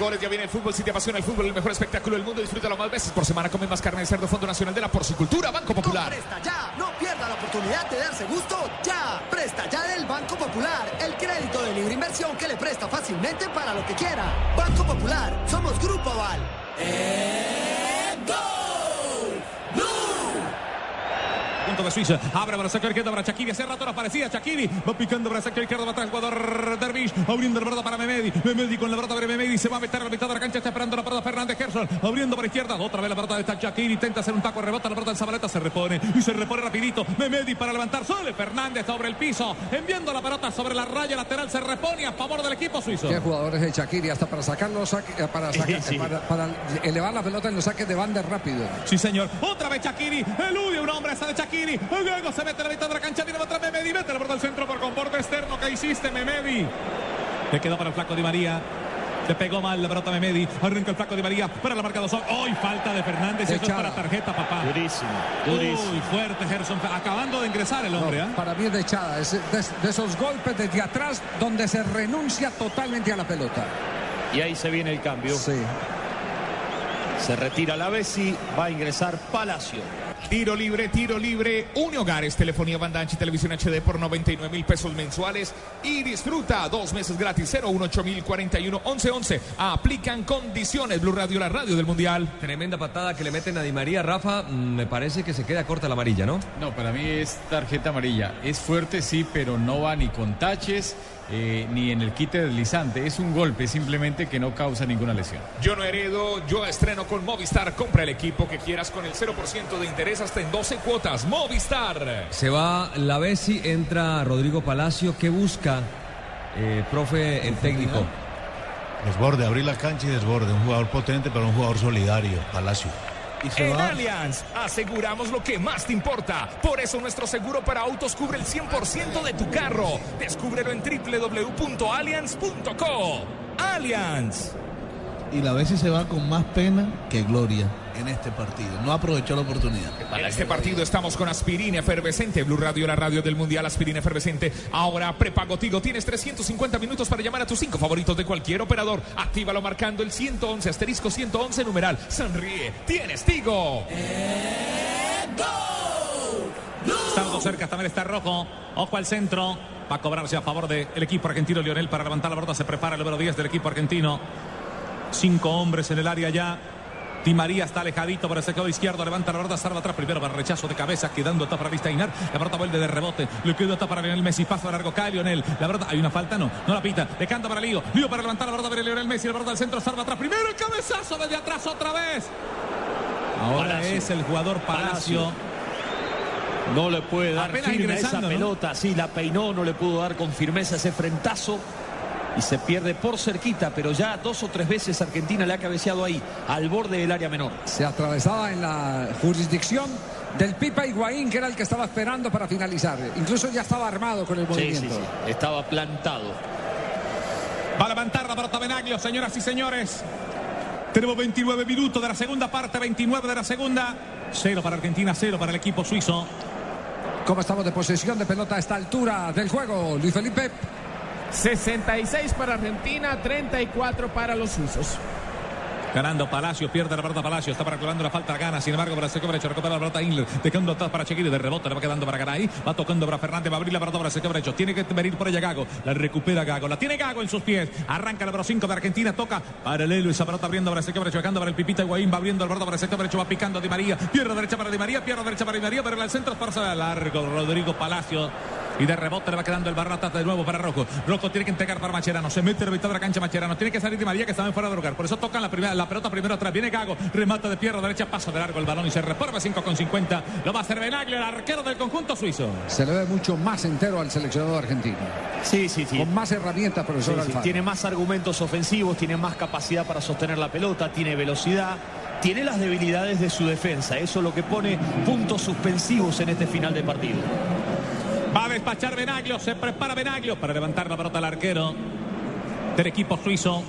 goles, ya viene el fútbol. Si te apasiona el fútbol, el mejor espectáculo del mundo, disfrútalo más veces por semana. Come más carne de cerdo, Fondo Nacional de la Porcicultura, Banco Popular. Presta ya, no pierda la oportunidad de darse gusto ya. Presta ya del Banco Popular, el crédito de libre inversión que le presta fácilmente para lo que quiera. Banco Popular, somos Grupo Aval. Punto de Suiza. Abre para el sector izquierdo para Shakiri. Hace rato no aparecía Shakiri. Va picando para el sector izquierdo. Va atrás el jugador Dervish. Abriendo la pelota para Memedi. Memedi con la pelota para Memedi. Se va a meter a la mitad de la cancha. Está esperando la pelota Fernández Gerson. Abriendo para izquierda. Otra vez la pelota de Shakiri. Intenta hacer un taco. Rebota la pelota en Zabaleta. Se repone. Y se repone rapidito. Memedi para levantar. Sole Fernández sobre el piso. Enviando la pelota sobre la raya lateral. Se repone a favor del equipo suizo. Qué jugadores de Shakiri hasta para sacarlo, eh, para, sacar- Sí, sí. para, para elevar la pelota en los saques de banda rápido. Sí, señor. Otra vez Shakiri. Elude un hombre. Esa de Luego se mete a la mitad de la cancha. Viene atrás Memedi. Mete la pelota al centro por comporte externo. ¿Qué hiciste, Memedi? Le quedó para el flaco Di María. Le pegó mal la pelota Memedi. Arranca el flaco Di María para la marca 2. ¡Hoy falta de Fernández! Eso es Echada. para tarjeta, papá. Durísimo, durísimo. Uy, fuerte Gerson. Acabando de ingresar el hombre, No, ¿ah? Para mí es de echada, es de, de esos golpes desde atrás donde se renuncia totalmente a la pelota. Y ahí se viene el cambio. Sí. Se retira la Bessi, va a ingresar Palacio. Tiro libre, tiro libre. Une Hogares, telefonía banda ancha y televisión HD por 99 mil pesos mensuales. Y disfruta dos meses gratis. 018 mil 41 11 11. Aplican condiciones. Blue Radio, la radio del Mundial. Tremenda patada que le meten a Di María. Rafa, mm, me parece que se queda corta la amarilla, ¿no? No, para mí es tarjeta amarilla. Es fuerte, sí, pero no va ni con taches eh, ni en el quite deslizante. Es un golpe simplemente que no causa ninguna lesión. Yo no heredo, yo estreno con Movistar. Compra el equipo que quieras con el 0% de interés hasta en 12 cuotas. Movistar. Se va la Bessi, entra Rodrigo Palacio. ¿Qué busca, eh, profe, el técnico? Desborde, abrir la cancha y desborde. Un jugador potente, pero un jugador solidario. Palacio. En Allianz aseguramos lo que más te importa. Por eso nuestro seguro para autos cubre el 100% de tu carro. Descúbrelo en www.allianz.co. Allianz. Y la Bessi se va con más pena que gloria en este partido. No aprovechó la oportunidad. En este partido estamos con Aspirina Efervescente, Blue Radio, la radio del Mundial, Aspirina Efervescente. Ahora prepago Tigo, tienes 350 minutos para llamar a tus cinco favoritos de cualquier operador. Actívalo marcando el 111, asterisco 111 numeral. Sonríe, tienes Tigo. Estamos cerca, también está rojo. Ojo al centro. Va a cobrarse a favor del equipo argentino. Lionel para levantar la pelota. Se prepara el número 10 del equipo argentino. Cinco hombres en el área ya. Di María está alejadito por el sector izquierdo. Levanta la pelota, salva atrás. Primero va el rechazo de cabeza, quedando está para Vista Inar. La pelota vuelve de rebote. Le queda está para Lionel Messi. Paso largo. Cae Lionel. La pelota, hay una falta, no. No la pita. Le canta para Lío. Lío para levantar la pelota para Lionel Messi. La pelota al centro, salva atrás. Primero el cabezazo desde atrás otra vez. Ahora Palacio. es el jugador Palacio. No le puede dar Apenas firme a esa pelota. Sí, la peinó, no le pudo dar con firmeza ese frentazo. Y se pierde por cerquita, pero ya dos o tres veces Argentina le ha cabeceado ahí, al borde del área menor. Se atravesaba en la jurisdicción del Pipa Higuaín, que era el que estaba esperando para finalizar. Incluso ya estaba armado con el Sí, movimiento. sí, sí. Estaba plantado. Va a levantar la pelota Benaglio, señoras y señores. Tenemos 29 minutos de la segunda parte, 29 de la segunda. Cero para Argentina, cero para el equipo suizo. ¿Cómo estamos de posesión de pelota a esta altura del juego, Luis Felipe? 66 para Argentina, 34 para los suizos. Ganando Palacio, pierde la pelota Palacio, está para clavando la falta, gana, sin embargo, para sector derecho, recupera la pelota Inler, dejando atrás para Chequiri, de rebote, le va quedando para Garay, va tocando para Fernández, va a abrir la pelota para el sector derecho, tiene que venir por ella Gago, la recupera Gago, la tiene Gago en sus pies, arranca el número 5 de Argentina, toca paralelo esa pelota abriendo para sector derecho, dejando para el Pipita Higuaín, va abriendo para el sector derecho, va picando Di María, pierde derecha para Di María, pierde derecha para Di María, pero el centro es para largo, Rodrigo Palacio. Y de rebote le va quedando el balón atrás de nuevo para Rojo. Rojo tiene que entregar para Macherano. Se mete en la mitad de la cancha Macherano. Tiene que salir Di María que está fuera de lugar. Por eso tocan la, primera, la pelota primero atrás. Viene Gago. Remata de pierna derecha. Paso de largo el balón y se reforma 5 con 50. Lo va a hacer Benaglio, el arquero del conjunto suizo. Se le ve mucho más entero al seleccionador argentino. Sí, sí, sí. Con más herramientas, profesor Sí. Tiene más argumentos ofensivos, tiene más capacidad para sostener la pelota, tiene velocidad, tiene las debilidades de su defensa. Eso es lo que pone puntos suspensivos en este final de partido. Va a despachar Benaglio. Se prepara Benaglio para levantar la pelota al arquero del equipo suizo.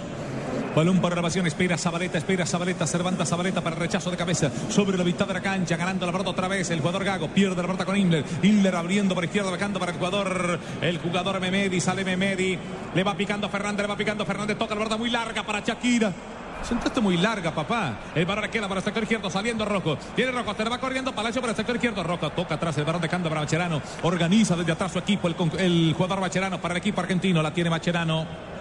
Balón por elevación, espera Zabaleta, espera Zabaleta, Cervanta Zabaleta para rechazo de cabeza sobre la mitad de la cancha, ganando la pelota otra vez. El jugador Gago pierde la pelota con Inler. Inler abriendo por izquierda, bajando para el jugador, el jugador Memedi, sale Memedi, le va picando Fernández, le va picando Fernández, toca la pelota muy larga para Shakira. Sentaste muy larga, papá. El balón queda para el sector izquierdo, saliendo Rojo. Viene Rojo, se va corriendo Palacio para el sector izquierdo. Rojo toca atrás el balón dejando para Macherano. Organiza desde atrás su equipo, el, el jugador Macherano para el equipo argentino. La tiene Macherano.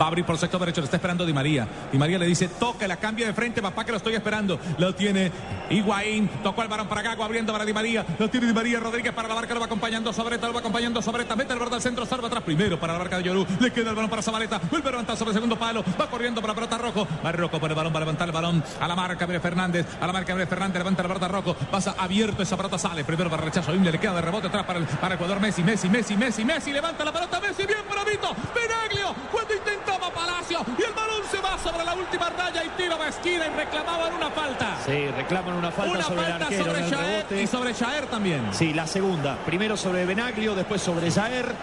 Va a abrir por el sector derecho, le está esperando Di María. Di María le dice, toca, la cambia de frente, papá, que lo estoy esperando. Lo tiene Higuaín, tocó el balón para Gago, abriendo para Di María. Lo tiene Di María Rodríguez para la barca, lo va acompañando Sobreta, lo va acompañando Sobreta. Mete el borde al centro, salva atrás primero para la barca de Yorú. Le queda el balón para Zabaleta, vuelve a levantar sobre el segundo palo. Va corriendo para la pelota Rojo. Va Rojo por el balón, va a levantar el balón a la marca, viene Fernández. A la marca, viene Fernández, levanta la pelota Rojo. Pasa abierto, esa pelota sale. Primero para el rechazo, Inle le queda de rebote atrás para el, para el jugador Messi. Messi, Messi, Messi, Messi. Levanta la pelota, Messi, bien bravito. Benaglio, cuando intentaba Palacio. Y el balón se va sobre la última raya y tira a la esquina y reclamaban una falta. Sí, reclaman una falta Una sobre el falta arquero sobre Jaer y sobre Jaer también. Sí, la segunda. Primero sobre Benaglio, después sobre Jaer.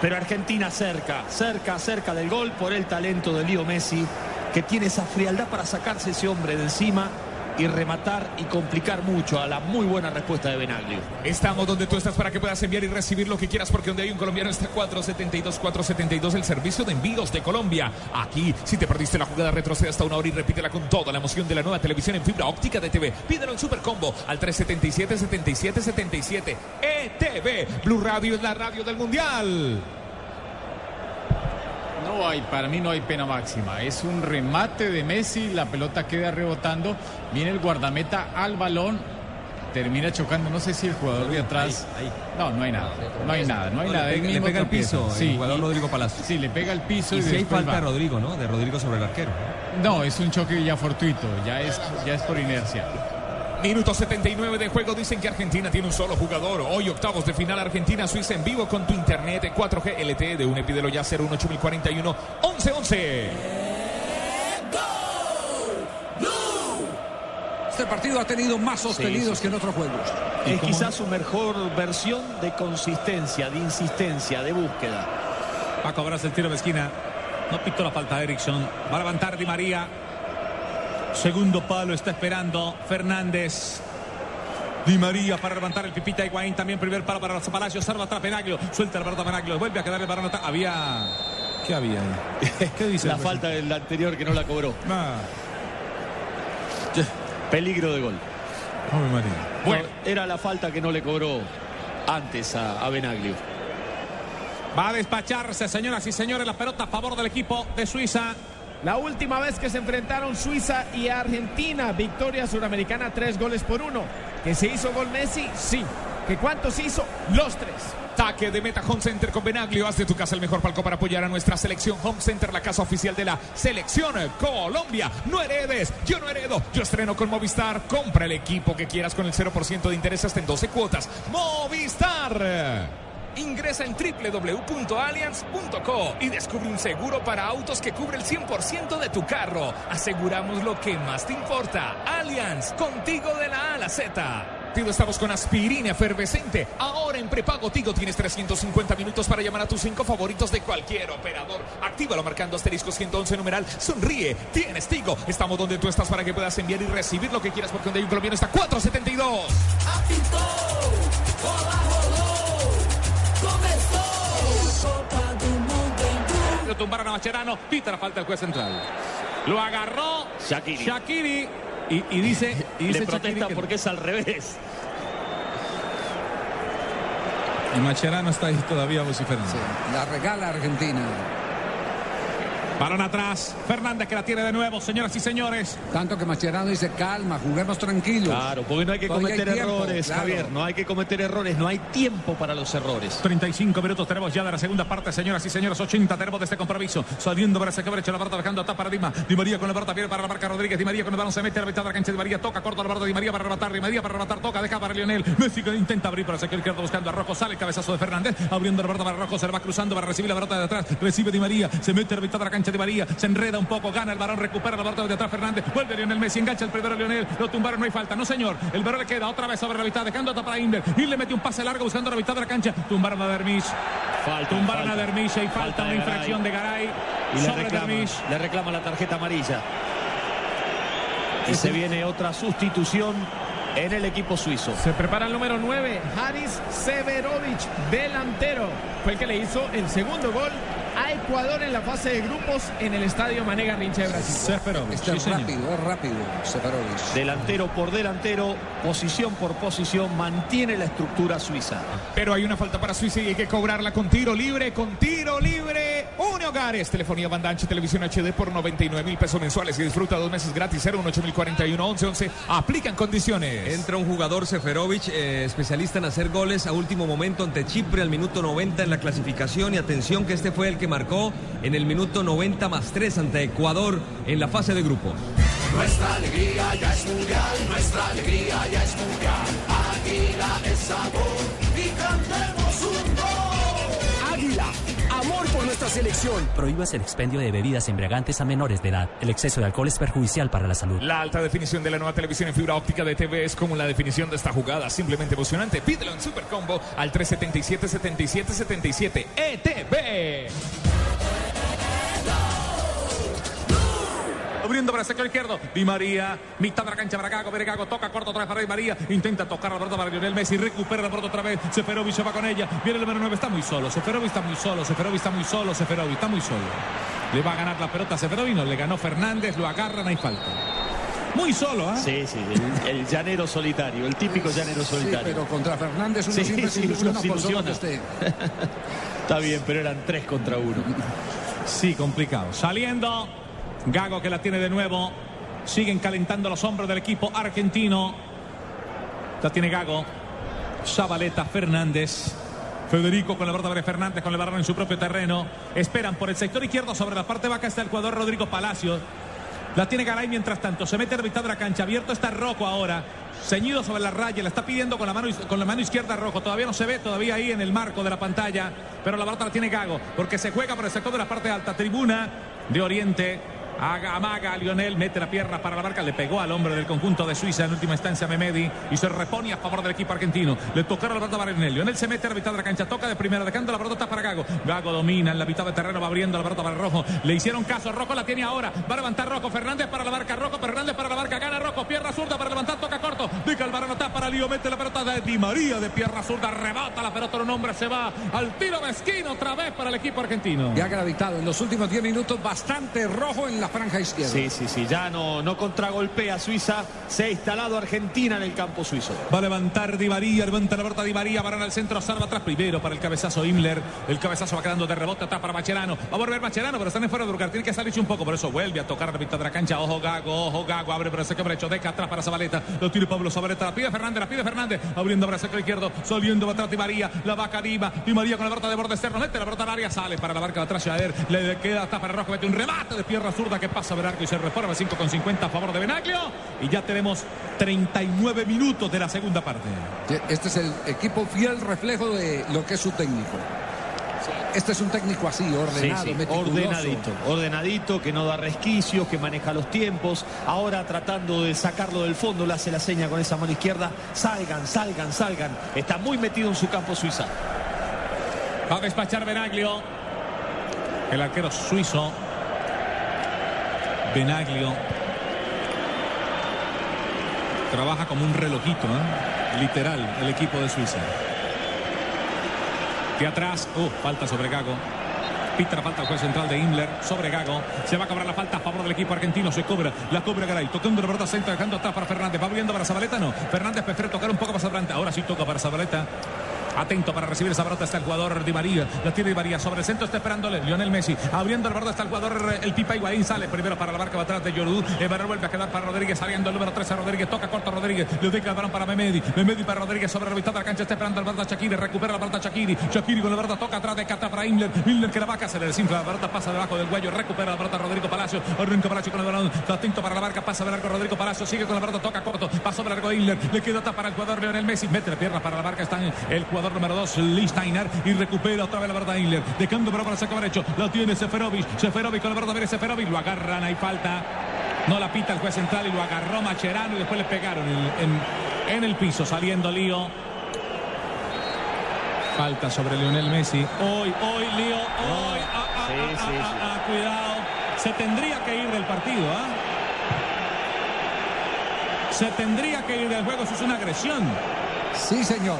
Pero Argentina cerca, cerca, cerca del gol por el talento de Leo Messi, que tiene esa frialdad para sacarse ese hombre de encima y rematar y complicar mucho a la muy buena respuesta de Benaglio. Estamos donde tú estás para que puedas enviar y recibir lo que quieras, porque donde hay un colombiano está 472, 472, el servicio de envíos de Colombia. Aquí, si te perdiste la jugada, retrocede hasta una hora y repítela con toda la emoción de la nueva televisión en fibra óptica de TV. Pídelo en Super Combo al 377 77 77 ETV. Blue Radio es la radio del Mundial. No hay, para mí no hay pena máxima. Es un remate de Messi, la pelota queda rebotando, viene el guardameta al balón, termina chocando, no sé si el jugador de atrás. No, no hay nada, no hay nada, no hay le nada. pega- le pega tropieza. piso el jugador Rodrigo Palacio. Sí, le pega al piso y, Y si hay falta va. Rodrigo, ¿no? De Rodrigo sobre el arquero. No, es un choque ya fortuito, ya es, ya es por inercia. Minuto 79 de juego. Dicen que Argentina tiene un solo jugador. Hoy octavos de final Argentina-Suiza en vivo con tu internet 4G LTE de UNE. Pídelo ya 018041 1111. Este partido ha tenido más sostenidos sí. que en otros juegos. Es quizás su mejor versión de consistencia, de insistencia, de búsqueda. Va a cobrarse el tiro de esquina. No pitó la falta Erickson. Va a levantar Di María. Segundo palo está esperando Fernández. Di María para levantar el Pipita Higuaín. También primer palo para los Palacios. Salva atrás Penaglio. Suelta el pelota Penaglio. Vuelve a quedar el balón. Había. ¿Qué había ahí? ¿Qué dice? La falta del anterior que no la cobró. Ah. Peligro de gol. Bueno, era la falta que no le cobró antes a, a Benaglio. Va a despacharse, señoras y señores, la pelota a favor del equipo de Suiza. La última vez que se enfrentaron Suiza y Argentina, victoria suramericana, tres goles por uno. ¿Que se hizo gol Messi? Sí. ¿Que cuántos hizo? Los tres. Taque de meta Home Center con Benaglio. Haz de tu casa el mejor palco para apoyar a nuestra selección. Home Center, la casa oficial de la selección Colombia. No heredes, yo no heredo. Yo estreno con Movistar. Compra el equipo que quieras con el 0% de interés hasta en 12 cuotas. Movistar. Ingresa en www.allianz.co y descubre un seguro para autos que cubre el 100% de tu carro. Aseguramos lo que más te importa. Allianz, contigo de la A a la Z. Tigo, estamos con aspirina efervescente. Ahora en prepago Tigo tienes 350 minutos para llamar a tus cinco favoritos de cualquier operador. Actívalo marcando asterisco 111 numeral. Sonríe. Tienes Tigo. Estamos donde tú estás para que puedas enviar y recibir lo que quieras porque donde hay un colombiano está 472. Lo tumbaron a Macherano. Pita la falta del juez central. Lo agarró Shakiri. Shakiri. Y, y dice, y dice Le protesta que- porque es al revés. Y Macherano está ahí todavía vociferando. La regala Argentina. Balón atrás. Fernández que la tiene de nuevo, señoras y señores. Tanto que Mascherano dice, calma, juguemos tranquilos. Claro, porque no hay que Todavía cometer hay tiempo, errores, claro. Javier. No hay que cometer errores. No hay tiempo para los errores. 35 minutos tenemos ya de la segunda parte, señoras y señores. 80 tenemos de este compromiso. Saliendo para ese derecho la barra dejando a para Dima. Di María con la barra viene para la marca Rodríguez. Di María con el balón se mete a la mitad de la cancha. Di María toca, corta la barra Di María para rematar. Di María para rematar, toca, deja para Lionel. Messi que intenta abrir para sacar izquierdo buscando a Rojo. Sale el cabezazo de Fernández. Abriendo la barra para Rojo. Se le va cruzando para recibir la barra de atrás. Recibe Di María. Se mete a la mitad de la cancha Di María. Se enreda un poco. Gana el balón. Recupera la barra de atrás Fernández. Vuelve Lionel Messi. Engancha el primero Lionel. Lo tumbaron. No hay falta. No, señor. El balón le queda otra vez sobre la mitad. Dejando a para Inder. Y le mete un pase largo buscando la mitad de la cancha. Tumbaron a Dermish. Falta, Tumbaron falta. a Dermish. Y falta, Falta una de infracción de Garay. Y le reclama, le reclama la tarjeta amarilla. Y se viene otra sustitución en el equipo suizo. Se prepara el número 9, Haris Severovic, delantero. Fue el que le hizo el segundo gol a Ecuador en la fase de grupos en el estadio Mané Garrincha de Brasil. Seferovic. Este es rápido, es rápido, Seferovic. Delantero por delantero, posición por posición, mantiene la estructura suiza. Pero hay una falta para Suiza y hay que cobrarla con tiro libre, con tiro libre. Une Hogares, telefonía banda ancha, televisión HD por 99 mil pesos mensuales y disfruta dos meses gratis. 018041 1111. Aplican condiciones. Entra un jugador Seferovic, eh, especialista en hacer goles a último momento ante Chipre al minuto 90 en la clasificación y atención que este fue el que marcó en el minuto 90 más 3 ante Ecuador en la fase de grupos. Nuestra alegría ya es mundial, nuestra alegría ya es mundial. Águila es sabor y cantemos un gol. Amor por nuestra selección. Prohíbas el expendio de bebidas embriagantes a menores de edad. El exceso de alcohol es perjudicial para la salud. La alta definición de la nueva televisión en fibra óptica de TV es como la definición de esta jugada, simplemente emocionante. Pídelo en Super Combo al 377-7777 ETV. Abriendo para el sector izquierdo. Di María. Mitad de la cancha para Gago. Viene Gago. Toca corto otra vez para Di María. Intenta tocar la pelota para Lionel Messi. Recupera la pelota otra vez. Seferovic se va con ella. Viene el número 9. Está muy solo. Seferovic está muy solo. Seferovic está muy solo. Seferovic está muy solo. Le va a ganar la pelota a Seferovic. No, le ganó Fernández. Lo agarran. Hay falta. Muy solo, ¿ah? Sí, sí, el, el llanero solitario, el típico llanero Sí, solitario. pero contra Fernández uno Sí, siempre se sí, ilusiona uno se por solo ilusiona. que esté. Está bien, pero eran tres contra uno. Sí, complicado. Saliendo. Gago que la tiene de nuevo. Siguen calentando los hombros del equipo argentino. La tiene Gago. Zabaleta Fernández. Federico con la pelota de Fernández con el balón en su propio terreno. Esperan por el sector izquierdo sobre la parte baja está el jugador Rodrigo Palacios. La tiene Garay mientras tanto. Se mete a la mitad de la cancha. Abierto está Rojo ahora. Ceñido sobre la raya. La está pidiendo con la mano, con la mano izquierda Rojo. Todavía no se ve, todavía ahí en el marco de la pantalla. Pero la pelota la tiene Gago. Porque se juega por el sector de la parte alta. Tribuna de Oriente. Haga, amaga, Lionel mete la pierna para la marca, le pegó al hombre del conjunto de Suiza en última instancia Memedi y se repone a favor del equipo argentino. Le tocaron la pelota para Lionel. Lionel se mete a la mitad de la cancha, toca de primera, dejando la pelota para Gago. Gago domina en la mitad de terreno, va abriendo la pelota para Rojo. Le hicieron caso, Rojo la tiene ahora. Va a levantar Rojo, Fernández para la marca, Rojo, Fernández para la marca, gana Rojo, pierna zurda para levantar, toca Deja el varón está para Lío, mete la pelota de Di María de pierna zurda, rebata la pelota, un hombre se va al tiro mezquino otra vez para el equipo argentino. Ya ha gravitado en los últimos 10 minutos bastante rojo en la franja izquierda. Sí, sí, sí, ya no, no contragolpea Suiza, se ha instalado Argentina en el campo suizo. Va a levantar Di María, levanta la pelota Di María, van al centro, salva atrás primero para el cabezazo Himmler. El cabezazo va quedando de rebote atrás para Macherano. Va a volver Macherano, pero están en fuera de lugar. Tiene que salirse un poco, por eso vuelve a tocar la mitad de la cancha. Ojo Gago, ojo Gago, abre para ese brecho, deja atrás para Zabaleta. Lo tiene Pablo Zabaleta, la pide Fernández, la pide Fernández, abriendo sector izquierdo, saliendo atrás Di María, la vaca Dima, Di María con la pelota de borde externo, mete la pelota al área, sale para la marca de atrás Jader, le queda hasta para Rojo, mete un remate de pierna zurda que pasa a ver arco y se reforma. 5 con 50 a favor de Benaglio. Y ya tenemos 39 minutos de la segunda parte. Este es el equipo fiel reflejo de lo que es su técnico. Este es un técnico así, ordenado, Sí, sí, meticuloso. ordenadito, ordenadito, que no da resquicios, que maneja los tiempos. Ahora tratando de sacarlo del fondo, le hace la seña con esa mano izquierda. Salgan, salgan, salgan. Está muy metido en su campo Suiza. Va a despachar Benaglio. El arquero suizo. Benaglio. Trabaja como un relojito, ¿eh? literal, el equipo de Suiza. De atrás, uh, falta sobre Gago. Pita la falta al juez central de Himmler sobre Gago. Se va a cobrar la falta a favor del equipo argentino. Se cobra, la cobra Garay. Tocando la pelota centro, dejando atrás para Fernández. Va abriendo para Zabaleta, no. Fernández prefiere tocar un poco más adelante. Ahora sí toca para Zabaleta. Atento para recibir esa pelota está el jugador Di María. La tiene Di María. Sobre el centro está esperándole Lionel Messi. Abriendo la pelota está el jugador el Pipa Higuaín. Sale primero para la marca atrás de Jordu. El balón vuelve a quedar para Rodríguez. Saliendo el número 13 Rodríguez. Toca corto Rodríguez. Le deja el balón para Memedi. Memedi para Rodríguez sobre la mitad de la cancha. Está esperando el balón Shakiri. Recupera la pelota Shakiri. Shakiri con la pelota toca atrás de Cata para Himmler. Himmler que la vaca se le desinfla. La pelota pasa debajo del cuello. Recupera la pelota Rodrigo Palacio. Rodrigo Palacio con el balón. Atento para la marca. Pasa de largo Rodrigo Palacio. Sigue con la pelota. Toca corto. Pasó de largo Himmler. Le queda para el jugador Lionel Messi. Mete la pierna para la marca. Está el jugador número 2. Steiner y recupera otra vez la verdad Himmler. Dejando para para sacar derecho. La tiene Seferovic. Seferovic con la verdad viene Seferovic. Lo agarran. Hay falta. No la pita el juez central y lo agarró Macherano y después le pegaron en, en- en el piso saliendo Lío. Falta sobre Lionel Messi. Hoy, hoy, Lío. Hoy. Ah, ah, Sí, ah, sí, ah, sí. ah, cuidado. Se tendría que ir del partido, ¿ah? Se tendría que ir del juego. Eso es una agresión. Sí, señor.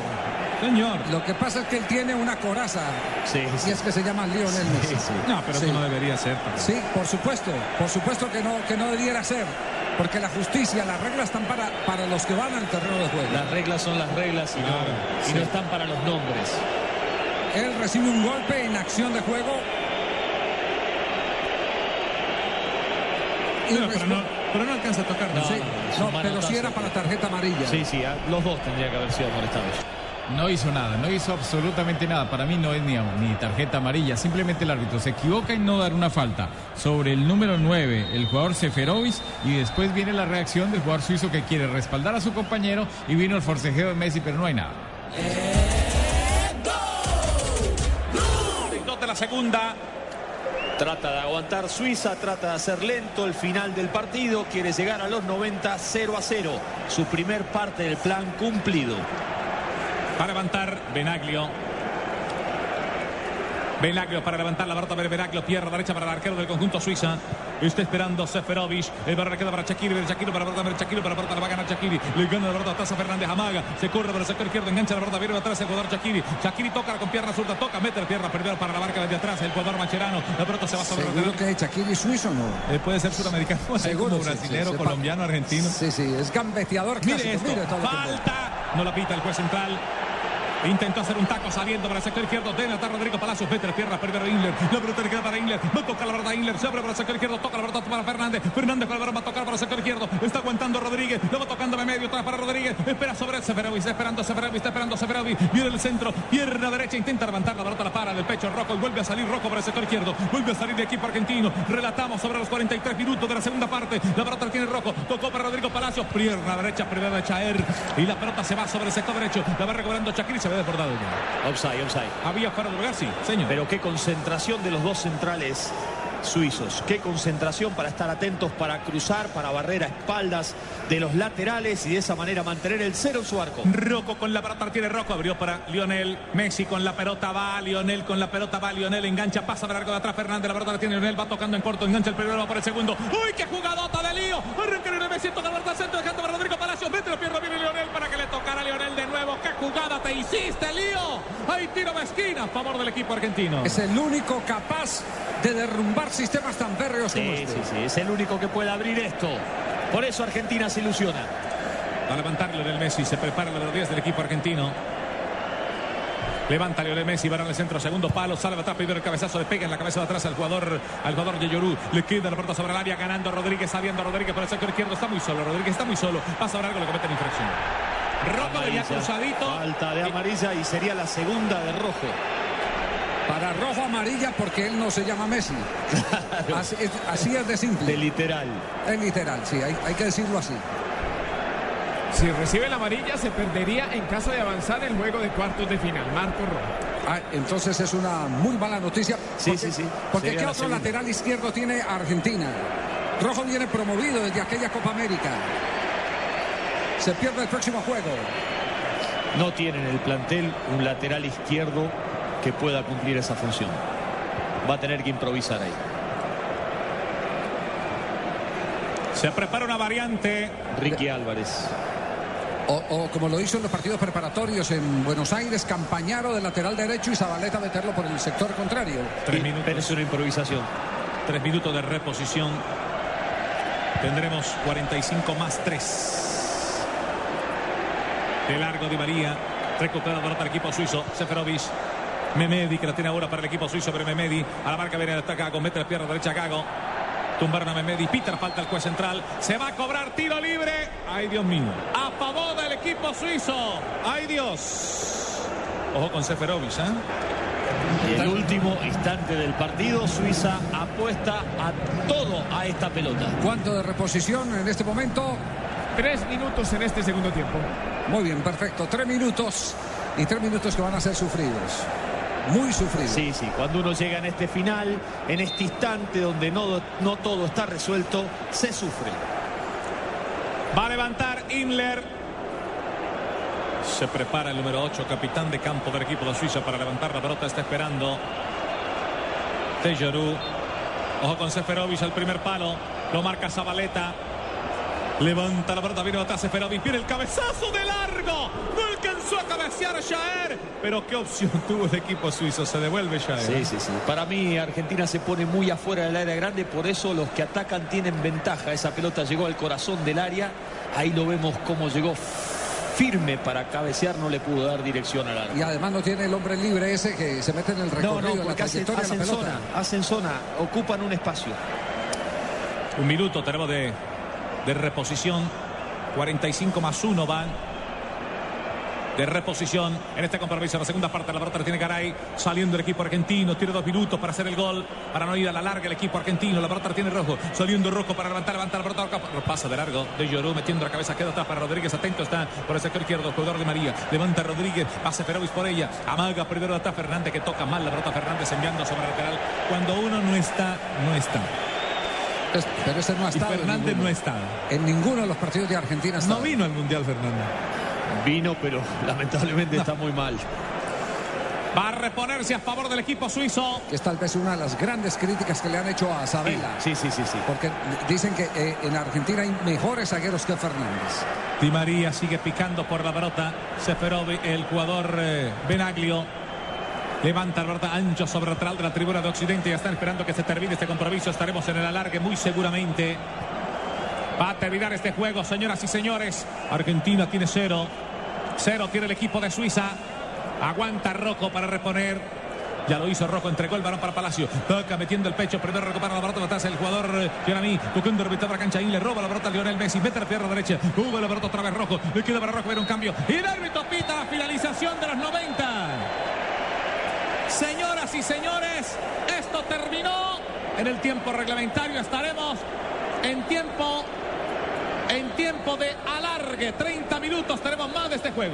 Señor. Lo que pasa es que él tiene una coraza. Sí, Y es que se llama Lionel Messi. No, pero eso no debería ser. Sí, por supuesto. Por supuesto que no, que no debiera ser. Porque la justicia, las reglas están para, para los que van al terreno de juego. Las reglas son las reglas y, no, y no están para los nombres. Él recibe un golpe en acción de juego. Y Pero, no, pero no alcanza a tocar. Sí, no, un pero sí era para tarjeta amarilla. Sí, sí, los dos tendrían que haber sido molestados. No hizo nada, no hizo absolutamente nada. Para mí no es ni, ni tarjeta amarilla. Simplemente el árbitro se equivoca en no dar una falta sobre el número 9, el jugador Seferovic, y después viene la reacción del jugador suizo que quiere respaldar a su compañero y vino el forcejeo de Messi, pero no hay nada. De la segunda. Trata de aguantar Suiza, trata de hacer lento el final del partido, quiere llegar a los 90 0 a 0. Su primer parte del plan cumplido. Para levantar Benaglio. Benaglio para levantar la barata de Benaglio. Pierna derecha para el arquero del conjunto suiza. Está esperando Seferovic. El barra queda para Shakiri. Shakiri para para Shakiri. Para pelota la va a ganar Shakiri. Le gana la pelota atrás a Fernández Amaga. Se corre para el sector izquierdo. Engancha la pelota. Viene atrás el jugador Shakiri. Shakiri toca con pierna zurda. Toca. Mete la pierna primero para la marca desde atrás. El jugador Macherano. La pelota se va sobre Seguro el que es Shakiri suizo no. Eh, puede ser sudamericano, Seguro, sí, brasilero, sí, colombiano, argentino. Sí, sí, es gambeteador. Mire esto, mire falta, no la pita el juez central. Intentó hacer un taco saliendo para el sector izquierdo. Debe atar Rodrigo Palacios. Mete la pierna primero Ingler. La pelota le queda para Ingler. Va a tocar la verdad Ingler. Se abre para el sector izquierdo. Toca la verdad para Fernández. Fernández con el va a tocar para el sector izquierdo. Está aguantando Rodríguez. Lo va tocando de medio. Atrás para Rodríguez. Espera sobre Seferovic. Está esperando Seferovic. Está esperando Seferovic. Viene el centro. Pierna derecha. Intenta levantar la pelota. La para del pecho Rojo. Y vuelve a salir Rojo para el sector izquierdo. Vuelve a salir de equipo argentino. Relatamos sobre los 43 minutos de la segunda parte. La pelota tiene Rojo. Tocó para Rodrigo Palacios. Pierna derecha. Primera de Chaer. Y la pelota se va sobre el sector derecho. La va recuperando Shakiri. Se ya. Offside, offside. Había fuera de lugar, sí, señor. Pero qué concentración de los dos centrales suizos. Qué concentración para estar atentos, para cruzar, para barrer a espaldas de los laterales y de esa manera mantener el cero en su arco. Rocco con la pelota, la tiene Rocco, abrió para Lionel, Messi con la pelota va, Lionel con la pelota va, Lionel engancha, pasa de largo de atrás, Fernández, la pelota la tiene Lionel, va tocando en corto, engancha el primero, va por el segundo, uy, qué jugadota de lío, arranca Lionel Messi, toca la pelota al centro, dejando para Rodrigo Palacios, mete la pierna, viene Lionel para que le tocara a existe lío. Hay tiro de esquina a favor del equipo argentino. Es el único capaz de derrumbar sistemas tan férreos como Sí, este. sí, sí, es el único que puede abrir esto. Por eso Argentina se ilusiona. A levantarle del Messi, se prepara la días del equipo argentino. Levanta Lionel Messi, va al centro, segundo palo, sale atrás, primero el cabezazo, le pega en la cabeza de atrás al jugador, al jugador de Yoru, le queda la pelota sobre el área, ganando Rodríguez, saliendo Rodríguez por el sector izquierdo, está muy solo, Rodríguez está muy solo, pasa algo, le comete la infracción. Rojo venía Amarilla. cruzadito. Falta de amarilla y sería la segunda de rojo. Para rojo amarilla porque él no se llama Messi. Así, es, así es de simple. De literal. Es literal, sí, hay, hay que decirlo así. Si recibe la amarilla, se perdería en caso de avanzar el juego de cuartos de final. Marco Rojo. Ah, entonces es una muy mala noticia. Sí, porque, sí, sí. Porque Sería ¿qué la otro segunda. lateral izquierdo tiene Argentina? Rojo viene promovido desde aquella Copa América. Se pierde el próximo juego. No tienen en el plantel un lateral izquierdo que pueda cumplir esa función. Va a tener que improvisar ahí. Se prepara una variante. Ricky Álvarez. O, o como lo hizo en los partidos preparatorios en Buenos Aires, Campañaro de lateral derecho y Zabaleta meterlo por el sector contrario. Tres Pero minutos, es una improvisación. tres minutos de reposición. Tendremos 45 más 3. De largo de María. Recupera la pelota el equipo suizo. Seferovic. Memedi que la tiene ahora para el equipo suizo, pero Memedi a la marca viene está Gago, mete la pierna derecha a Gago. Tumbaron a Memedi, Peter falta el juez central, se va a cobrar tiro libre. Ay Dios mío, a favor del equipo suizo. Ay Dios. Ojo con Seferovic, ¿eh? Y el último instante del partido, Suiza apuesta a todo a esta pelota. ¿Cuánto de reposición en este momento? Tres minutos en este segundo tiempo. Muy bien, perfecto. Tres minutos y tres minutos que van a ser sufridos. Muy sufridos. Sí, sí, cuando uno llega en este final, en este instante donde no, no todo está resuelto, se sufre. Va a levantar Imler. Se prepara el número 8, capitán de campo del equipo de Suiza para levantar la pelota. Está esperando Tejoru. Ojo con Seferovic al primer palo. Lo marca Zabaleta. Levanta la pelota, viene atrás Seferovic. Viene el cabezazo de largo. No alcanzó a cabecear Jaer. Pero qué opción tuvo el equipo suizo. Se devuelve Jaer. Sí, sí, sí. Para mí Argentina se pone muy afuera del área grande, por eso los que atacan tienen ventaja. Esa pelota llegó al corazón del área. Ahí lo vemos cómo llegó firme para cabecear, no le pudo dar dirección al área. Y además no tiene el hombre libre ese que se mete en el No, recorrido, no, en la porque hacen, trayectoria hacen la pelota. zona, hacen zona, ocupan un espacio. Un minuto tenemos de, de reposición. 45 más 1 van. De reposición en este compromiso. La segunda parte la pelota la tiene Garay. Saliendo el equipo argentino. Tiene dos minutos para hacer el gol. Para no ir a la larga el equipo argentino. La pelota tiene rojo. Saliendo rojo para levantar, levantar la pelota. Pasa de largo de Llorú metiendo la cabeza. Queda atrás para Rodríguez. Atento está por el sector izquierdo. Jugador de María. Levanta Rodríguez. Pase Ferovis por ella. Amaga primero atrás Fernández que toca mal la pelota. Fernández enviando sobre el lateral. Cuando uno no está, no está. Es- Pero ese no ha estado. Fernández ninguno. no está. En ninguno de los partidos de Argentina ha No vino al Mundial Fernández. Vino, pero lamentablemente está muy mal. Va a reponerse a favor del equipo suizo. Que es tal vez una de las grandes críticas que le han hecho a Sabela. Sí, sí, sí, sí. Porque dicen que eh, en Argentina hay mejores zagueros que Fernández. Di María sigue picando por la pelota. Seferovic, el jugador eh, Benaglio. Levanta pelota ancho sobre el lateral de la tribuna de Occidente. Ya están esperando que se termine este compromiso. Estaremos en el alargue muy seguramente. Va a terminar este juego, señoras y señores. Argentina tiene cero. Cero tiene el equipo de Suiza. Aguanta Rocco para reponer. Ya lo hizo Rocco, entregó el balón para Palacio. Toca metiendo el pecho. Primero recupera la pelota atrás el jugador eh, Giovanni. Tocando revitar la cancha. Y le roba la pelota a Lionel Messi. Mete la pierna derecha. Sube la pelota otra vez Rojo. Le queda para Rocco ver un cambio. Y el árbitro pita finalización de los 90. Señoras y señores, esto terminó en el tiempo reglamentario. Estaremos en tiempo, en tiempo de alargue. 30 minutos tenemos más de este juego.